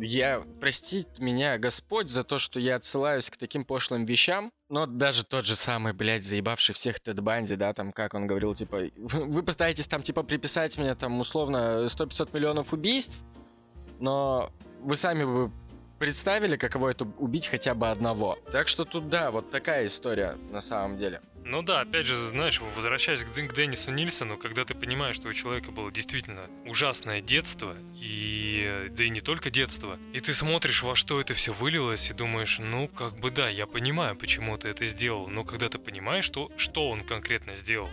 я, простить меня Господь за то, что я отсылаюсь к таким пошлым вещам, но даже тот же самый, блядь, заебавший всех Тед Банди, да, там, как он говорил, типа, вы постараетесь там, типа, приписать мне, там, условно, 100-500 миллионов убийств, но вы сами бы представили, каково это убить хотя бы одного. Так что тут, да, вот такая история на самом деле. Ну да, опять же, знаешь, возвращаясь к, к Деннису Нильсону, когда ты понимаешь, что у человека было действительно ужасное детство, и да и не только детство, и ты смотришь, во что это все вылилось, и думаешь, ну, как бы да, я понимаю, почему ты это сделал, но когда ты понимаешь, что, что он конкретно сделал,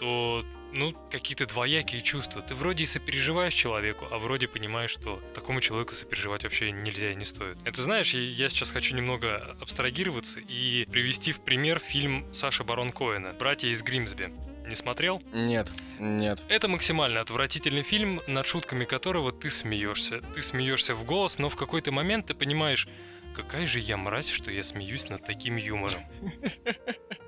то ну, какие-то двоякие чувства. Ты вроде и сопереживаешь человеку, а вроде понимаешь, что такому человеку сопереживать вообще нельзя и не стоит. Это знаешь, я сейчас хочу немного абстрагироваться и привести в пример фильм Саши Барон Коэна «Братья из Гримсби». Не смотрел? Нет, нет. Это максимально отвратительный фильм, над шутками которого ты смеешься. Ты смеешься в голос, но в какой-то момент ты понимаешь, какая же я мразь, что я смеюсь над таким юмором.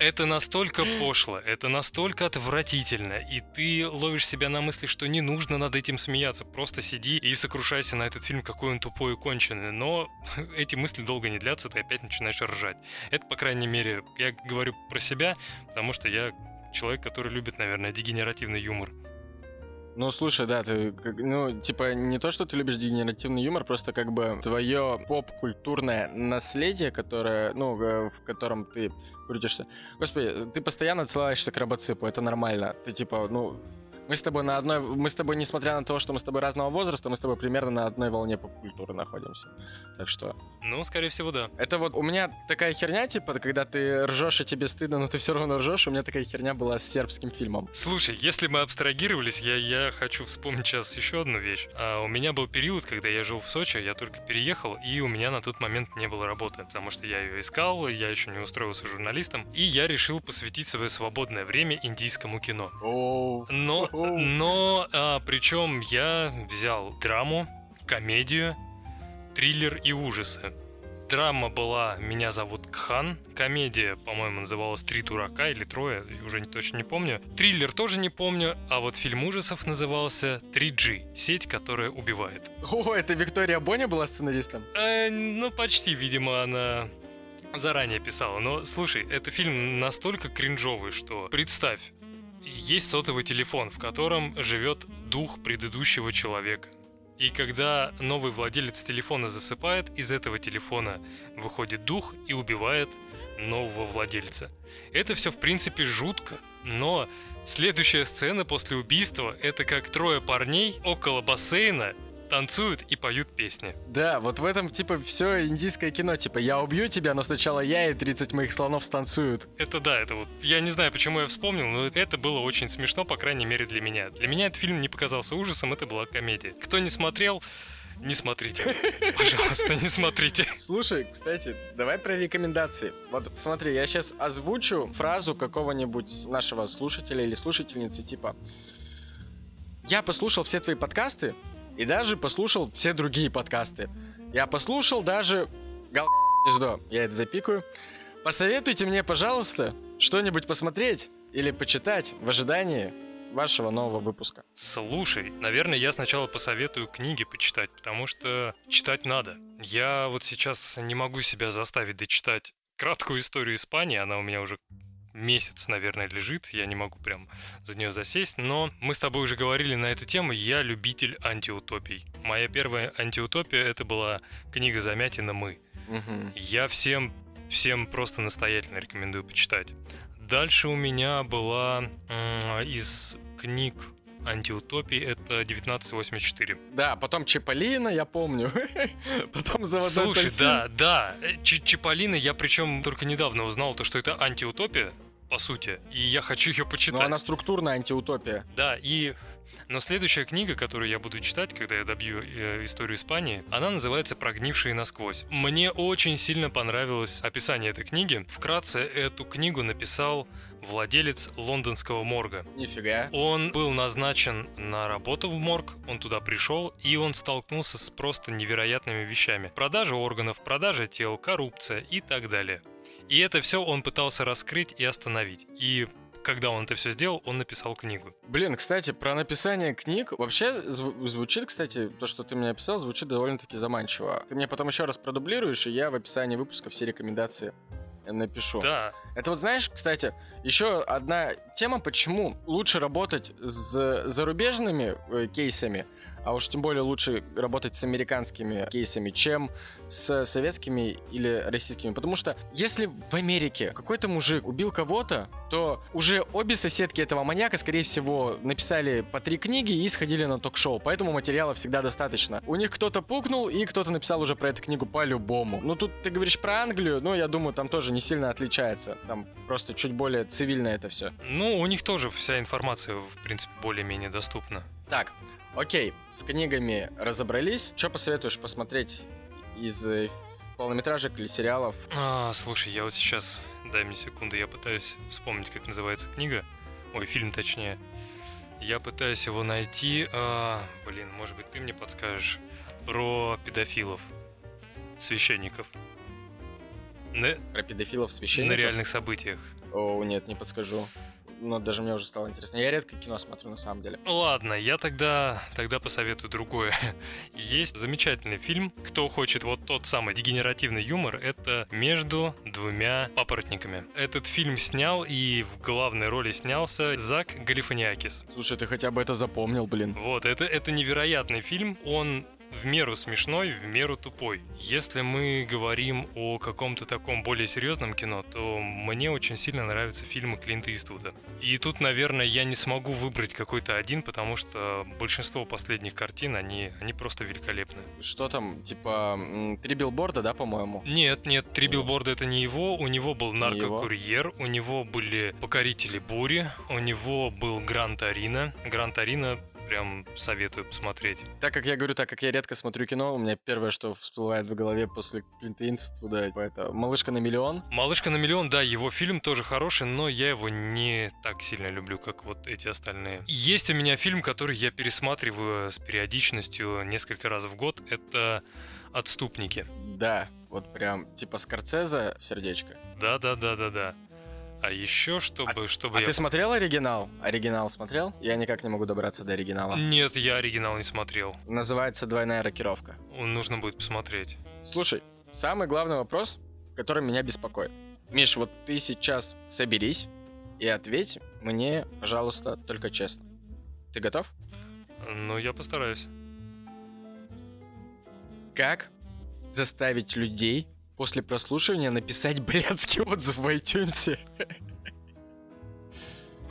Это настолько пошло, это настолько отвратительно, и ты ловишь себя на мысли, что не нужно над этим смеяться, просто сиди и сокрушайся на этот фильм, какой он тупой и конченый. Но эти мысли долго не длятся, ты опять начинаешь ржать. Это, по крайней мере, я говорю про себя, потому что я человек, который любит, наверное, дегенеративный юмор. Ну, слушай, да, ты, ну, типа, не то, что ты любишь дегенеративный юмор, просто как бы твое поп-культурное наследие, которое, ну, в котором ты крутишься. Господи, ты постоянно отсылаешься к робоципу, это нормально. Ты, типа, ну, Мы с тобой на одной... Мы с тобой, несмотря на то, что мы с тобой разного возраста, мы с тобой примерно на одной волне поп-культуры находимся. Так что... Ну, скорее всего, да. Это вот у меня такая херня, типа, когда ты ржешь, и тебе стыдно, но ты все равно ржешь. У меня такая херня была с сербским фильмом. Слушай, если мы абстрагировались, я, я хочу вспомнить сейчас еще одну вещь. А, у меня был период, когда я жил в Сочи, я только переехал, и у меня на тот момент не было работы, потому что я ее искал, я еще не устроился журналистом, и я решил посвятить свое свободное время индийскому кино. Но. Но, а, причем я взял драму, комедию, триллер и ужасы. Драма была «Меня зовут Кхан», комедия, по-моему, называлась «Три дурака» или «Трое», уже точно не помню. Триллер тоже не помню, а вот фильм ужасов назывался «3G», сеть, которая убивает. О, это Виктория Боня была сценаристом? Э, ну, почти, видимо, она заранее писала. Но, слушай, это фильм настолько кринжовый, что представь, есть сотовый телефон, в котором живет дух предыдущего человека. И когда новый владелец телефона засыпает, из этого телефона выходит дух и убивает нового владельца. Это все, в принципе, жутко, но следующая сцена после убийства — это как трое парней около бассейна танцуют и поют песни. Да, вот в этом, типа, все индийское кино. Типа, я убью тебя, но сначала я и 30 моих слонов станцуют. Это да, это вот... Я не знаю, почему я вспомнил, но это было очень смешно, по крайней мере, для меня. Для меня этот фильм не показался ужасом, это была комедия. Кто не смотрел, не смотрите. Пожалуйста, не смотрите. Слушай, кстати, давай про рекомендации. Вот смотри, я сейчас озвучу фразу какого-нибудь нашего слушателя или слушательницы, типа «Я послушал все твои подкасты и даже послушал все другие подкасты. Я послушал даже гал гнездо». Я это запикаю. Посоветуйте мне, пожалуйста, что-нибудь посмотреть или почитать в ожидании вашего нового выпуска. Слушай, наверное, я сначала посоветую книги почитать, потому что читать надо. Я вот сейчас не могу себя заставить дочитать краткую историю Испании, она у меня уже месяц, наверное, лежит, я не могу прям за нее засесть, но мы с тобой уже говорили на эту тему, я любитель антиутопий. Моя первая антиутопия это была книга Замятина «Мы». Мгм. Я всем, всем просто настоятельно рекомендую почитать. Дальше у меня была из книг антиутопии это 1984. Да, потом Чиполлино, я помню. Потом заводной Слушай, апельсин. да, да, э, Ч- Чиполлино я причем только недавно узнал, то, что это антиутопия, по сути, и я хочу ее Но почитать. Ну, она структурная антиутопия. Да, и... Но следующая книга, которую я буду читать, когда я добью э, историю Испании, она называется «Прогнившие насквозь». Мне очень сильно понравилось описание этой книги. Вкратце, эту книгу написал владелец лондонского морга. Нифига. Он был назначен на работу в морг, он туда пришел, и он столкнулся с просто невероятными вещами. Продажа органов, продажа тел, коррупция и так далее. И это все он пытался раскрыть и остановить. И когда он это все сделал, он написал книгу. Блин, кстати, про написание книг вообще зв- звучит, кстати, то, что ты мне описал, звучит довольно-таки заманчиво. Ты мне потом еще раз продублируешь, и я в описании выпуска все рекомендации напишу. Да, Это вот знаешь, кстати, еще одна тема, почему лучше работать с зарубежными э, кейсами, а уж тем более лучше работать с американскими кейсами, чем с советскими или российскими. Потому что если в Америке какой-то мужик убил кого-то, то уже обе соседки этого маньяка, скорее всего, написали по три книги и сходили на ток-шоу. Поэтому материала всегда достаточно. У них кто-то пукнул, и кто-то написал уже про эту книгу по-любому. Ну, тут ты говоришь про Англию, ну, я думаю, там тоже не сильно отличается. Там просто чуть более цивильно это все. ну у них тоже вся информация, в принципе, более-менее доступна. Так, окей, с книгами разобрались. Что посоветуешь посмотреть из э, полнометражек или сериалов? А, слушай, я вот сейчас, дай мне секунду, я пытаюсь вспомнить, как называется книга. Ой, фильм точнее. Я пытаюсь его найти. А, блин, может быть, ты мне подскажешь про педофилов, священников. На, Про педофилов на священников? реальных событиях. О, нет, не подскажу. Но даже мне уже стало интересно. Я редко кино смотрю на самом деле. Ладно, я тогда, тогда посоветую другое. Есть замечательный фильм. Кто хочет вот тот самый дегенеративный юмор, это «Между двумя папоротниками». Этот фильм снял, и в главной роли снялся Зак Галифаниакис. Слушай, ты хотя бы это запомнил, блин. Вот, это, это невероятный фильм. Он в меру смешной, в меру тупой. Если мы говорим о каком-то таком более серьезном кино, то мне очень сильно нравятся фильмы Клинта Иствуда. И тут, наверное, я не смогу выбрать какой-то один, потому что большинство последних картин, они, они просто великолепны. Что там, типа, три билборда, да, по-моему? Нет, нет, три билборда это не его. У него был наркокурьер, у него были покорители бури, у него был Гранд Арина. Гранд Арина прям советую посмотреть. Так как я говорю, так как я редко смотрю кино, у меня первое, что всплывает в голове после Клинта Иствуда, это «Малышка на миллион». «Малышка на миллион», да, его фильм тоже хороший, но я его не так сильно люблю, как вот эти остальные. Есть у меня фильм, который я пересматриваю с периодичностью несколько раз в год. Это «Отступники». Да, вот прям типа Скорцеза в сердечко. Да-да-да-да-да. А еще, чтобы... чтобы А я... ты смотрел оригинал? Оригинал смотрел? Я никак не могу добраться до оригинала. Нет, я оригинал не смотрел. Называется «Двойная рокировка». Нужно будет посмотреть. Слушай, самый главный вопрос, который меня беспокоит. Миш, вот ты сейчас соберись и ответь мне, пожалуйста, только честно. Ты готов? Ну, я постараюсь. Как заставить людей после прослушивания написать блядский отзыв в iTunes?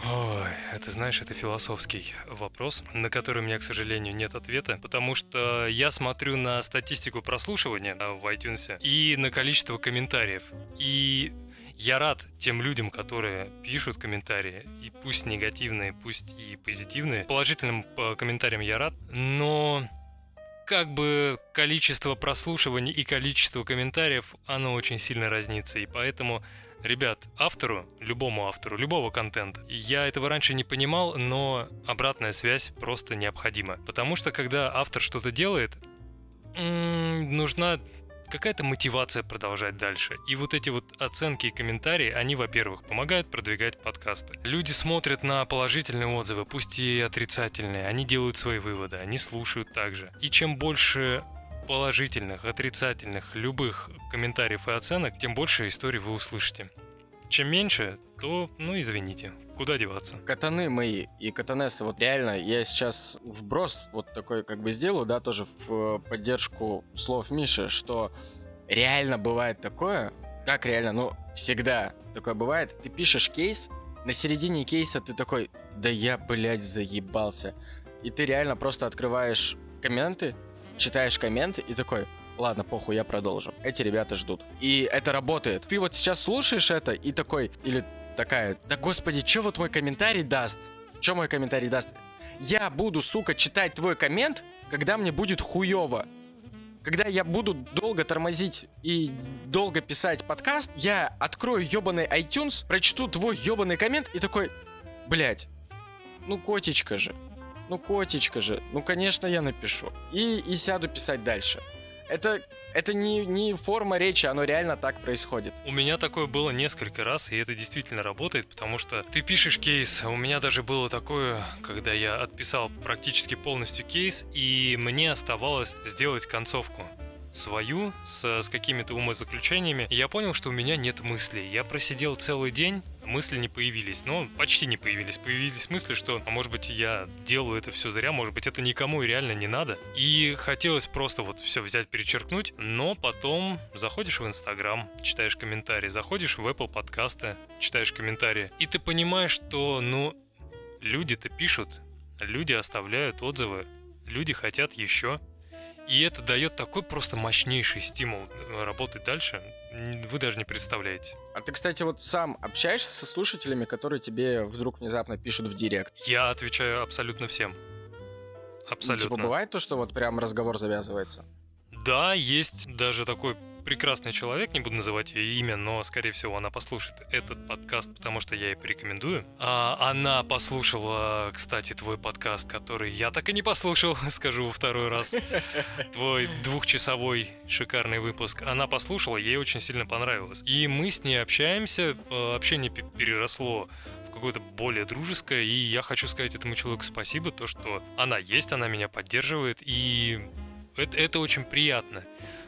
Ой, это, знаешь, это философский вопрос, на который у меня, к сожалению, нет ответа, потому что я смотрю на статистику прослушивания в iTunes и на количество комментариев. И я рад тем людям, которые пишут комментарии, и пусть негативные, пусть и позитивные. Положительным э, комментариям я рад, но как бы количество прослушиваний и количество комментариев, оно очень сильно разнится, и поэтому Ребят, автору, любому автору, любого контента, я этого раньше не понимал, но обратная связь просто необходима. Потому что когда автор что-то делает, нужна какая-то мотивация продолжать дальше. И вот эти вот оценки и комментарии, они, во-первых, помогают продвигать подкасты. Люди смотрят на положительные отзывы, пусть и отрицательные, они делают свои выводы, они слушают также. И чем больше положительных, отрицательных, любых комментариев и оценок, тем больше историй вы услышите. Чем меньше, то, ну, извините, куда деваться. Катаны мои и катанесы, вот реально, я сейчас вброс вот такой как бы сделаю, да, тоже в поддержку слов Миши, что реально бывает такое, как реально, ну, всегда такое бывает, ты пишешь кейс, на середине кейса ты такой, да я, блядь, заебался. И ты реально просто открываешь комменты, читаешь комменты и такой, ладно, похуй, я продолжу. Эти ребята ждут. И это работает. Ты вот сейчас слушаешь это и такой, или такая, да господи, что вот мой комментарий даст? Что мой комментарий даст? Я буду, сука, читать твой коммент, когда мне будет хуево. Когда я буду долго тормозить и долго писать подкаст, я открою ебаный iTunes, прочту твой ебаный коммент и такой, блять, ну котечка же, ну котечка же, ну конечно я напишу. И, и сяду писать дальше. Это, это не, не форма речи, оно реально так происходит. У меня такое было несколько раз, и это действительно работает, потому что ты пишешь кейс, у меня даже было такое, когда я отписал практически полностью кейс, и мне оставалось сделать концовку свою с, с какими-то умозаключениями. И я понял, что у меня нет мыслей. Я просидел целый день, мысли не появились. Ну, почти не появились. Появились мысли, что, а может быть, я делаю это все зря, может быть, это никому и реально не надо. И хотелось просто вот все взять, перечеркнуть, но потом заходишь в Инстаграм, читаешь комментарии, заходишь в Apple подкасты, читаешь комментарии, и ты понимаешь, что, ну, люди-то пишут, люди оставляют отзывы, люди хотят еще. И это дает такой просто мощнейший стимул э, работать дальше. Вы даже не представляете. А ты, кстати, вот сам общаешься со слушателями, которые тебе вдруг внезапно пишут в директ? Я отвечаю абсолютно всем. Абсолютно. Ну, типа бывает то, что вот прям разговор завязывается? Да, есть даже такой прекрасный человек, не буду называть ее имя, но, скорее всего, она послушает этот подкаст, потому что я ей порекомендую. А она послушала, кстати, твой подкаст, который я так и не послушал, скажу во второй раз. Твой двухчасовой шикарный выпуск. Она послушала, ей очень сильно понравилось. И мы с ней общаемся, э, общение переросло в какое-то более дружеское, и я хочу сказать этому человеку спасибо, то, что она есть, она меня поддерживает, и это, это очень приятно.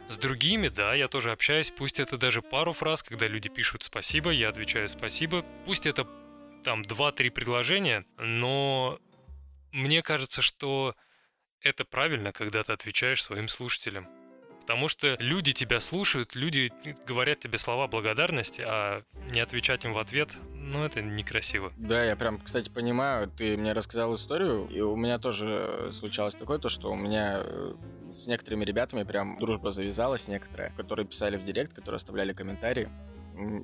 С другими, да, я тоже общаюсь, пусть это даже пару фраз, когда люди пишут спасибо, я отвечаю спасибо. Пусть это там 2-3 предложения, но мне кажется, что это правильно, когда ты отвечаешь своим слушателям. Потому что люди тебя слушают, люди говорят тебе слова благодарности, а не отвечать им в ответ, ну, это некрасиво. Да, я прям, кстати, понимаю, ты мне рассказал историю, и у меня тоже случалось такое, то, что у меня э, с некоторыми ребятами прям дружба завязалась некоторая, которые писали в директ, которые оставляли комментарии,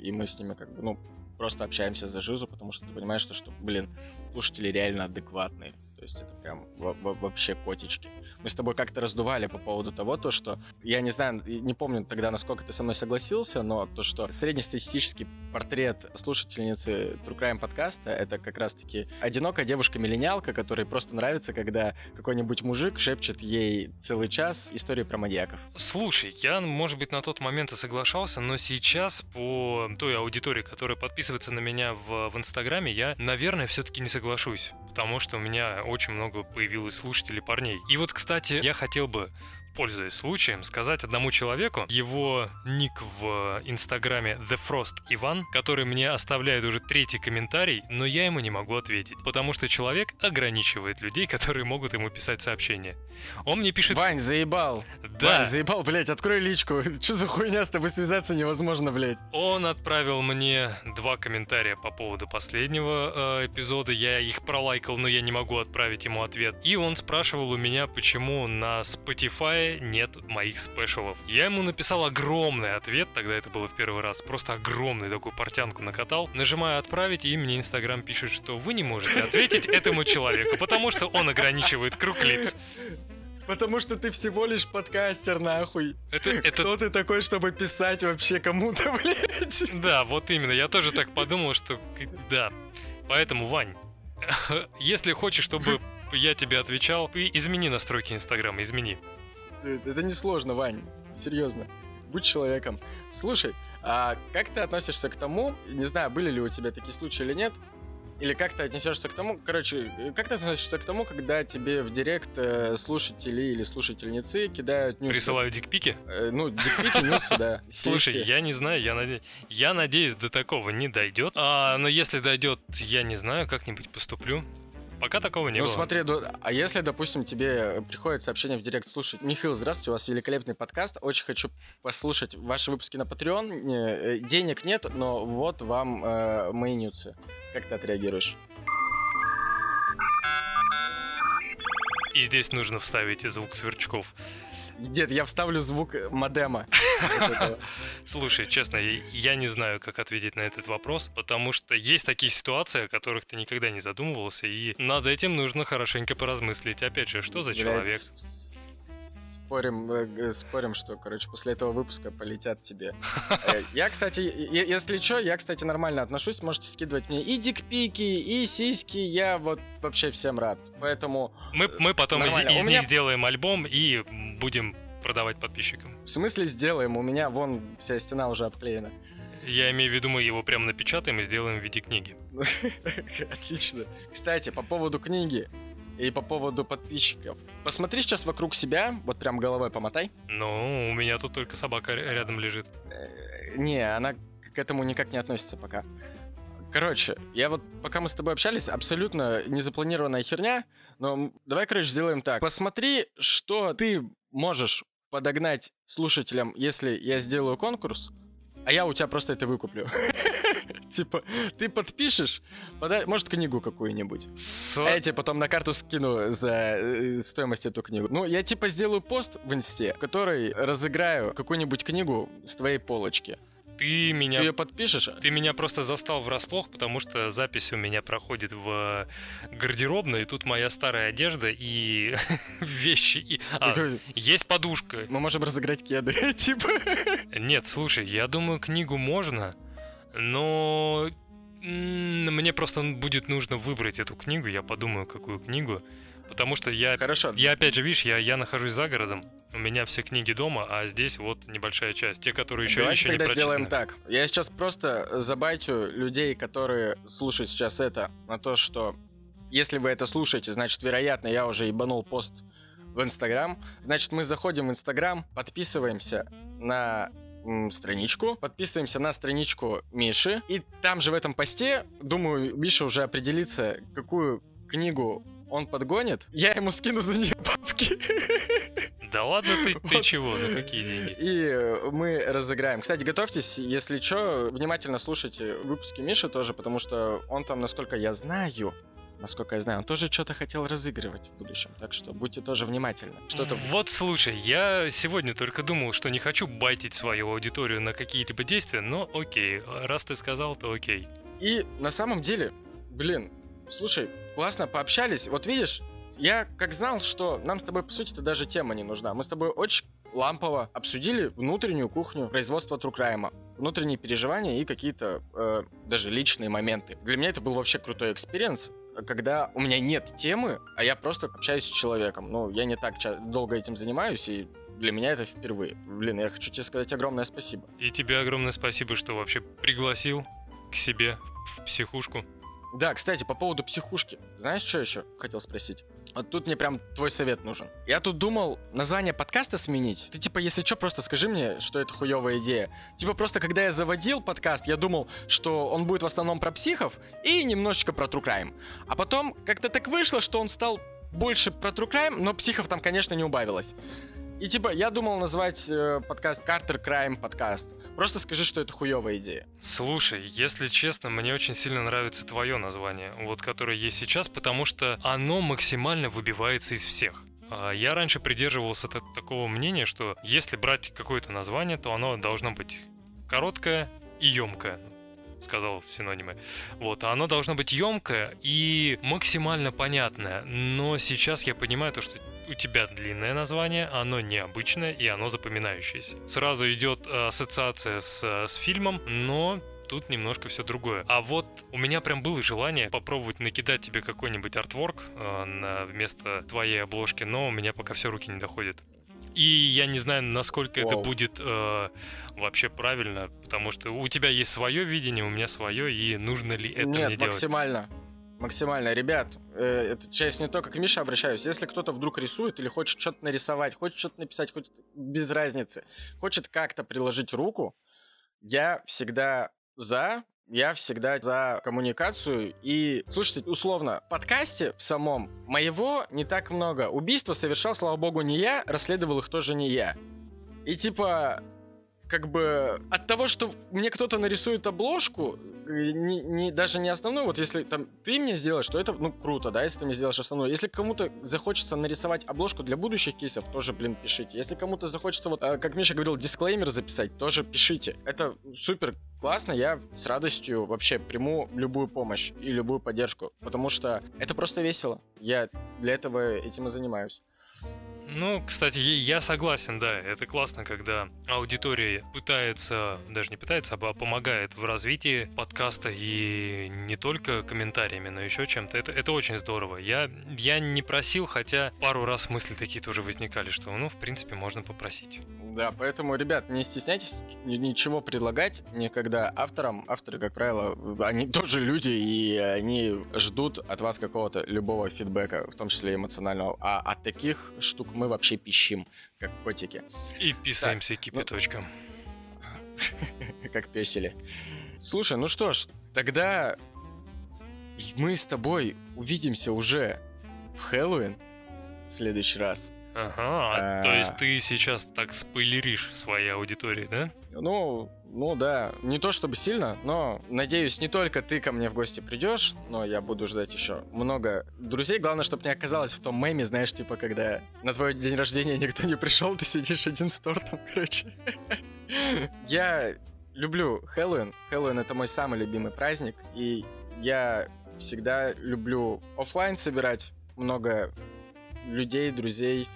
и мы с ними как бы, ну, просто общаемся за жизу, потому что ты понимаешь, что, что блин, слушатели реально адекватные. Есть это прям вообще котички. Мы с тобой как-то раздували по поводу того, то, что я не знаю, не помню тогда, насколько ты со мной согласился, но то, что среднестатистический портрет слушательницы True Crime подкаста это как раз-таки одинокая девушка-миллениалка, которой просто нравится, когда какой-нибудь мужик шепчет ей целый час истории про маньяков. Слушай, я, может быть, на тот момент и соглашался, но сейчас по той аудитории, которая подписывается на меня в, в Инстаграме, я, наверное, все-таки не соглашусь потому что у меня очень много появилось слушателей парней. И вот, кстати, я хотел бы пользуясь случаем, сказать одному человеку его ник в инстаграме The Frost Иван, который мне оставляет уже третий комментарий, но я ему не могу ответить, потому что человек ограничивает людей, которые могут ему писать сообщения. Он мне пишет... Вань, заебал. Да. Вань, заебал, блядь, открой личку. Что за хуйня, с тобой связаться невозможно, блядь. Он отправил мне два комментария по поводу последнего э, эпизода. Я их пролайкал, но я не могу отправить ему ответ. И он спрашивал у меня, почему на Spotify нет моих спешалов. Я ему написал огромный ответ, тогда это было в первый раз, просто огромный такую портянку накатал. Нажимаю отправить, и мне Инстаграм пишет, что вы не можете ответить этому человеку, потому что он ограничивает круг лиц. Потому что ты всего лишь подкастер, нахуй. Это, это... Кто ты такой, чтобы писать вообще кому-то, блядь? Да, вот именно. Я тоже так подумал, что... Да. Поэтому, Вань, если хочешь, чтобы я тебе отвечал, измени настройки Инстаграма, измени. Это несложно, Вань. Серьезно. Будь человеком. Слушай, а как ты относишься к тому, не знаю, были ли у тебя такие случаи или нет, или как ты отнесешься к тому, короче, как ты относишься к тому, когда тебе в директ э, слушатели или слушательницы кидают нюцы? Присылают дикпики? Э, ну, дикпики, нюцы, да. Слушай, я не знаю, я, наде... я надеюсь, до такого не дойдет. А, но если дойдет, я не знаю, как-нибудь поступлю. Пока такого не ну, было. Ну смотри, а если, допустим, тебе приходит сообщение в директ, слушай, Михаил, здравствуйте, у вас великолепный подкаст, очень хочу послушать ваши выпуски на Patreon, э, денег нет, но вот вам э, мои нюцы. Как ты отреагируешь? И здесь нужно вставить звук сверчков. Дед, я вставлю звук модема. Слушай, честно, я не знаю, как ответить на этот вопрос, потому что есть такие ситуации, о которых ты никогда не задумывался, и над этим нужно хорошенько поразмыслить. Опять же, что за человек? Спорим, э, спорим, что, короче, после этого выпуска полетят тебе. Э, я, кстати, если что, я, кстати, нормально отношусь. Можете скидывать мне и дикпики, и сиськи. Я вот вообще всем рад. Поэтому... Мы, мы потом из, из них сделаем альбом и будем продавать подписчикам. В смысле сделаем? У меня вон вся стена уже обклеена. Я имею в виду, мы его прям напечатаем и сделаем в виде книги. Отлично. Кстати, по поводу книги и по поводу подписчиков. Посмотри сейчас вокруг себя, вот прям головой помотай. Ну, у меня тут только собака рядом лежит. Э, не, она к этому никак не относится пока. Короче, я вот, пока мы с тобой общались, абсолютно незапланированная херня, но давай, короче, сделаем так. Посмотри, что ты можешь подогнать слушателям, если я сделаю конкурс, а я у тебя просто это выкуплю. Типа, ты подпишешь, может, книгу какую-нибудь. А я тебе потом на карту скину за э, стоимость эту книгу. Ну, я типа сделаю пост в инсте, который разыграю какую-нибудь книгу с твоей полочки. Ты меня... Ты ее подпишешь? Ты меня просто застал врасплох, потому что запись у меня проходит в гардеробной, и тут моя старая одежда и вещи. И... А, есть подушка. Мы можем разыграть кеды, типа. Нет, слушай, я думаю, книгу можно, но мне просто будет нужно выбрать эту книгу, я подумаю, какую книгу. Потому что я, Хорошо. я опять же, видишь, я, я нахожусь за городом, у меня все книги дома, а здесь вот небольшая часть. Те, которые еще, Давайте еще тогда не прочитаны. сделаем так. Я сейчас просто забайтю людей, которые слушают сейчас это, на то, что если вы это слушаете, значит, вероятно, я уже ебанул пост в Инстаграм. Значит, мы заходим в Инстаграм, подписываемся на страничку, подписываемся на страничку Миши, и там же в этом посте, думаю, Миша уже определится, какую книгу он подгонит, я ему скину за нее бабки. Да ладно ты, ты чего, ну какие деньги? И э, мы разыграем. Кстати, готовьтесь, если что, внимательно слушайте выпуски Миши тоже, потому что он там, насколько я знаю, насколько я знаю, он тоже что-то хотел разыгрывать в будущем. Так что будьте тоже внимательны. Что-то... Вот слушай, я сегодня только думал, что не хочу байтить свою аудиторию на какие-либо действия, но окей, раз ты сказал, то окей. И на самом деле, блин, слушай, классно пообщались. Вот видишь, я как знал, что нам с тобой, по сути-то, даже тема не нужна. Мы с тобой очень лампово обсудили внутреннюю кухню производства true crime а, внутренние переживания и какие-то э, даже личные моменты. Для меня это был вообще крутой experience, когда у меня нет темы, а я просто общаюсь с человеком. Ну, я не так долго этим занимаюсь, и для меня это впервые. Блин, я хочу тебе сказать огромное спасибо. И тебе огромное спасибо, что вообще пригласил к себе в психушку. Да, кстати, по поводу психушки. Знаешь, что еще хотел спросить? Вот тут мне прям твой совет нужен. Я тут думал название подкаста сменить. Ты типа, если что, просто скажи мне, что это хуевая идея. Типа просто, когда я заводил подкаст, я думал, что он будет в основном про психов и немножечко про True Crime. А потом как-то так вышло, что он стал больше про True Crime, но психов там, конечно, не убавилось. И типа, я думал назвать э, подкаст Картер Крайм подкаст. Просто скажи, что это хуевая идея. Слушай, если честно, мне очень сильно нравится твое название, вот которое есть сейчас, потому что оно максимально выбивается из всех. А я раньше придерживался такого мнения, что если брать какое-то название, то оно должно быть короткое и емкое сказал синонимы. Вот, а оно должно быть емкое и максимально понятное. Но сейчас я понимаю то, что у тебя длинное название, оно необычное и оно запоминающееся. Сразу идет э, ассоциация с, э, с фильмом, но тут немножко все другое. А вот у меня прям было желание попробовать накидать тебе какой-нибудь артворк э, на, вместо твоей обложки, но у меня пока все руки не доходят. И я не знаю, насколько Вау. это будет э, вообще правильно, потому что у тебя есть свое видение, у меня свое, и нужно ли это Нет, мне делать? максимально. Максимально. Ребят, это часть не только к Мише обращаюсь. Если кто-то вдруг рисует или хочет что-то нарисовать, хочет что-то написать, хоть без разницы, хочет как-то приложить руку, я всегда за, я всегда за коммуникацию. И, слушайте, условно, в подкасте в самом моего не так много. Убийства совершал, слава богу, не я, расследовал их тоже не я. И типа, как бы от того, что мне кто-то нарисует обложку, э, не, не, даже не основную, вот если там ты мне сделаешь, то это, ну, круто, да, если ты мне сделаешь основную. Если кому-то захочется нарисовать обложку для будущих кейсов, тоже, блин, пишите. Если кому-то захочется, вот, э, как Миша говорил, дисклеймер записать, тоже пишите. Это супер классно, я с радостью вообще приму любую помощь и любую поддержку, потому что это просто весело. Я для этого этим и занимаюсь. Ну, кстати, я согласен, да. Это классно, когда аудитория пытается, даже не пытается, а помогает в развитии подкаста и не только комментариями, но еще чем-то. Это, это очень здорово. Я, я не просил, хотя пару раз мысли такие тоже возникали, что, ну, в принципе, можно попросить. Да, поэтому, ребят, не стесняйтесь ничего предлагать никогда авторам. Авторы, как правило, они тоже люди, и они ждут от вас какого-то любого фидбэка, в том числе эмоционального. А от таких штук мы вообще пищим, как котики. И писаемся так, кипяточком. Ну, как песели. Слушай, ну что ж, тогда мы с тобой увидимся уже в Хэллоуин в следующий раз. Ага, а, то есть ты сейчас так спойлеришь своей аудитории, да? Ну, ну да, не то чтобы сильно, но надеюсь, не только ты ко мне в гости придешь, но я буду ждать еще много друзей. Главное, чтобы не оказалось в том меме, знаешь, типа, когда на твой день рождения никто не пришел, ты сидишь один с тортом, короче. Я люблю Хэллоуин. Хэллоуин это мой самый любимый праздник, и я всегда люблю офлайн собирать много людей, друзей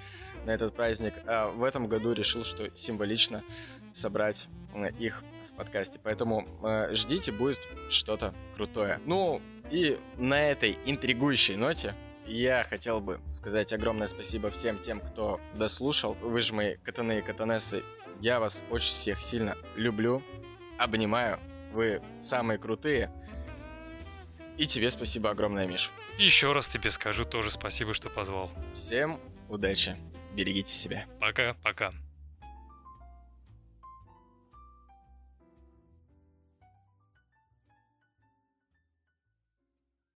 на этот праздник. А в этом году решил, что символично собрать э, их в подкасте. Поэтому э, ждите, будет что-то крутое. Ну, и на этой интригующей ноте я хотел бы сказать огромное спасибо всем тем, кто дослушал. Вы же мои катаны и катанессы. Я вас очень всех сильно люблю, обнимаю. Вы самые крутые. И тебе спасибо огромное, Миш. Еще раз тебе скажу тоже спасибо, что позвал. Всем удачи. Берегите себя. Пока-пока.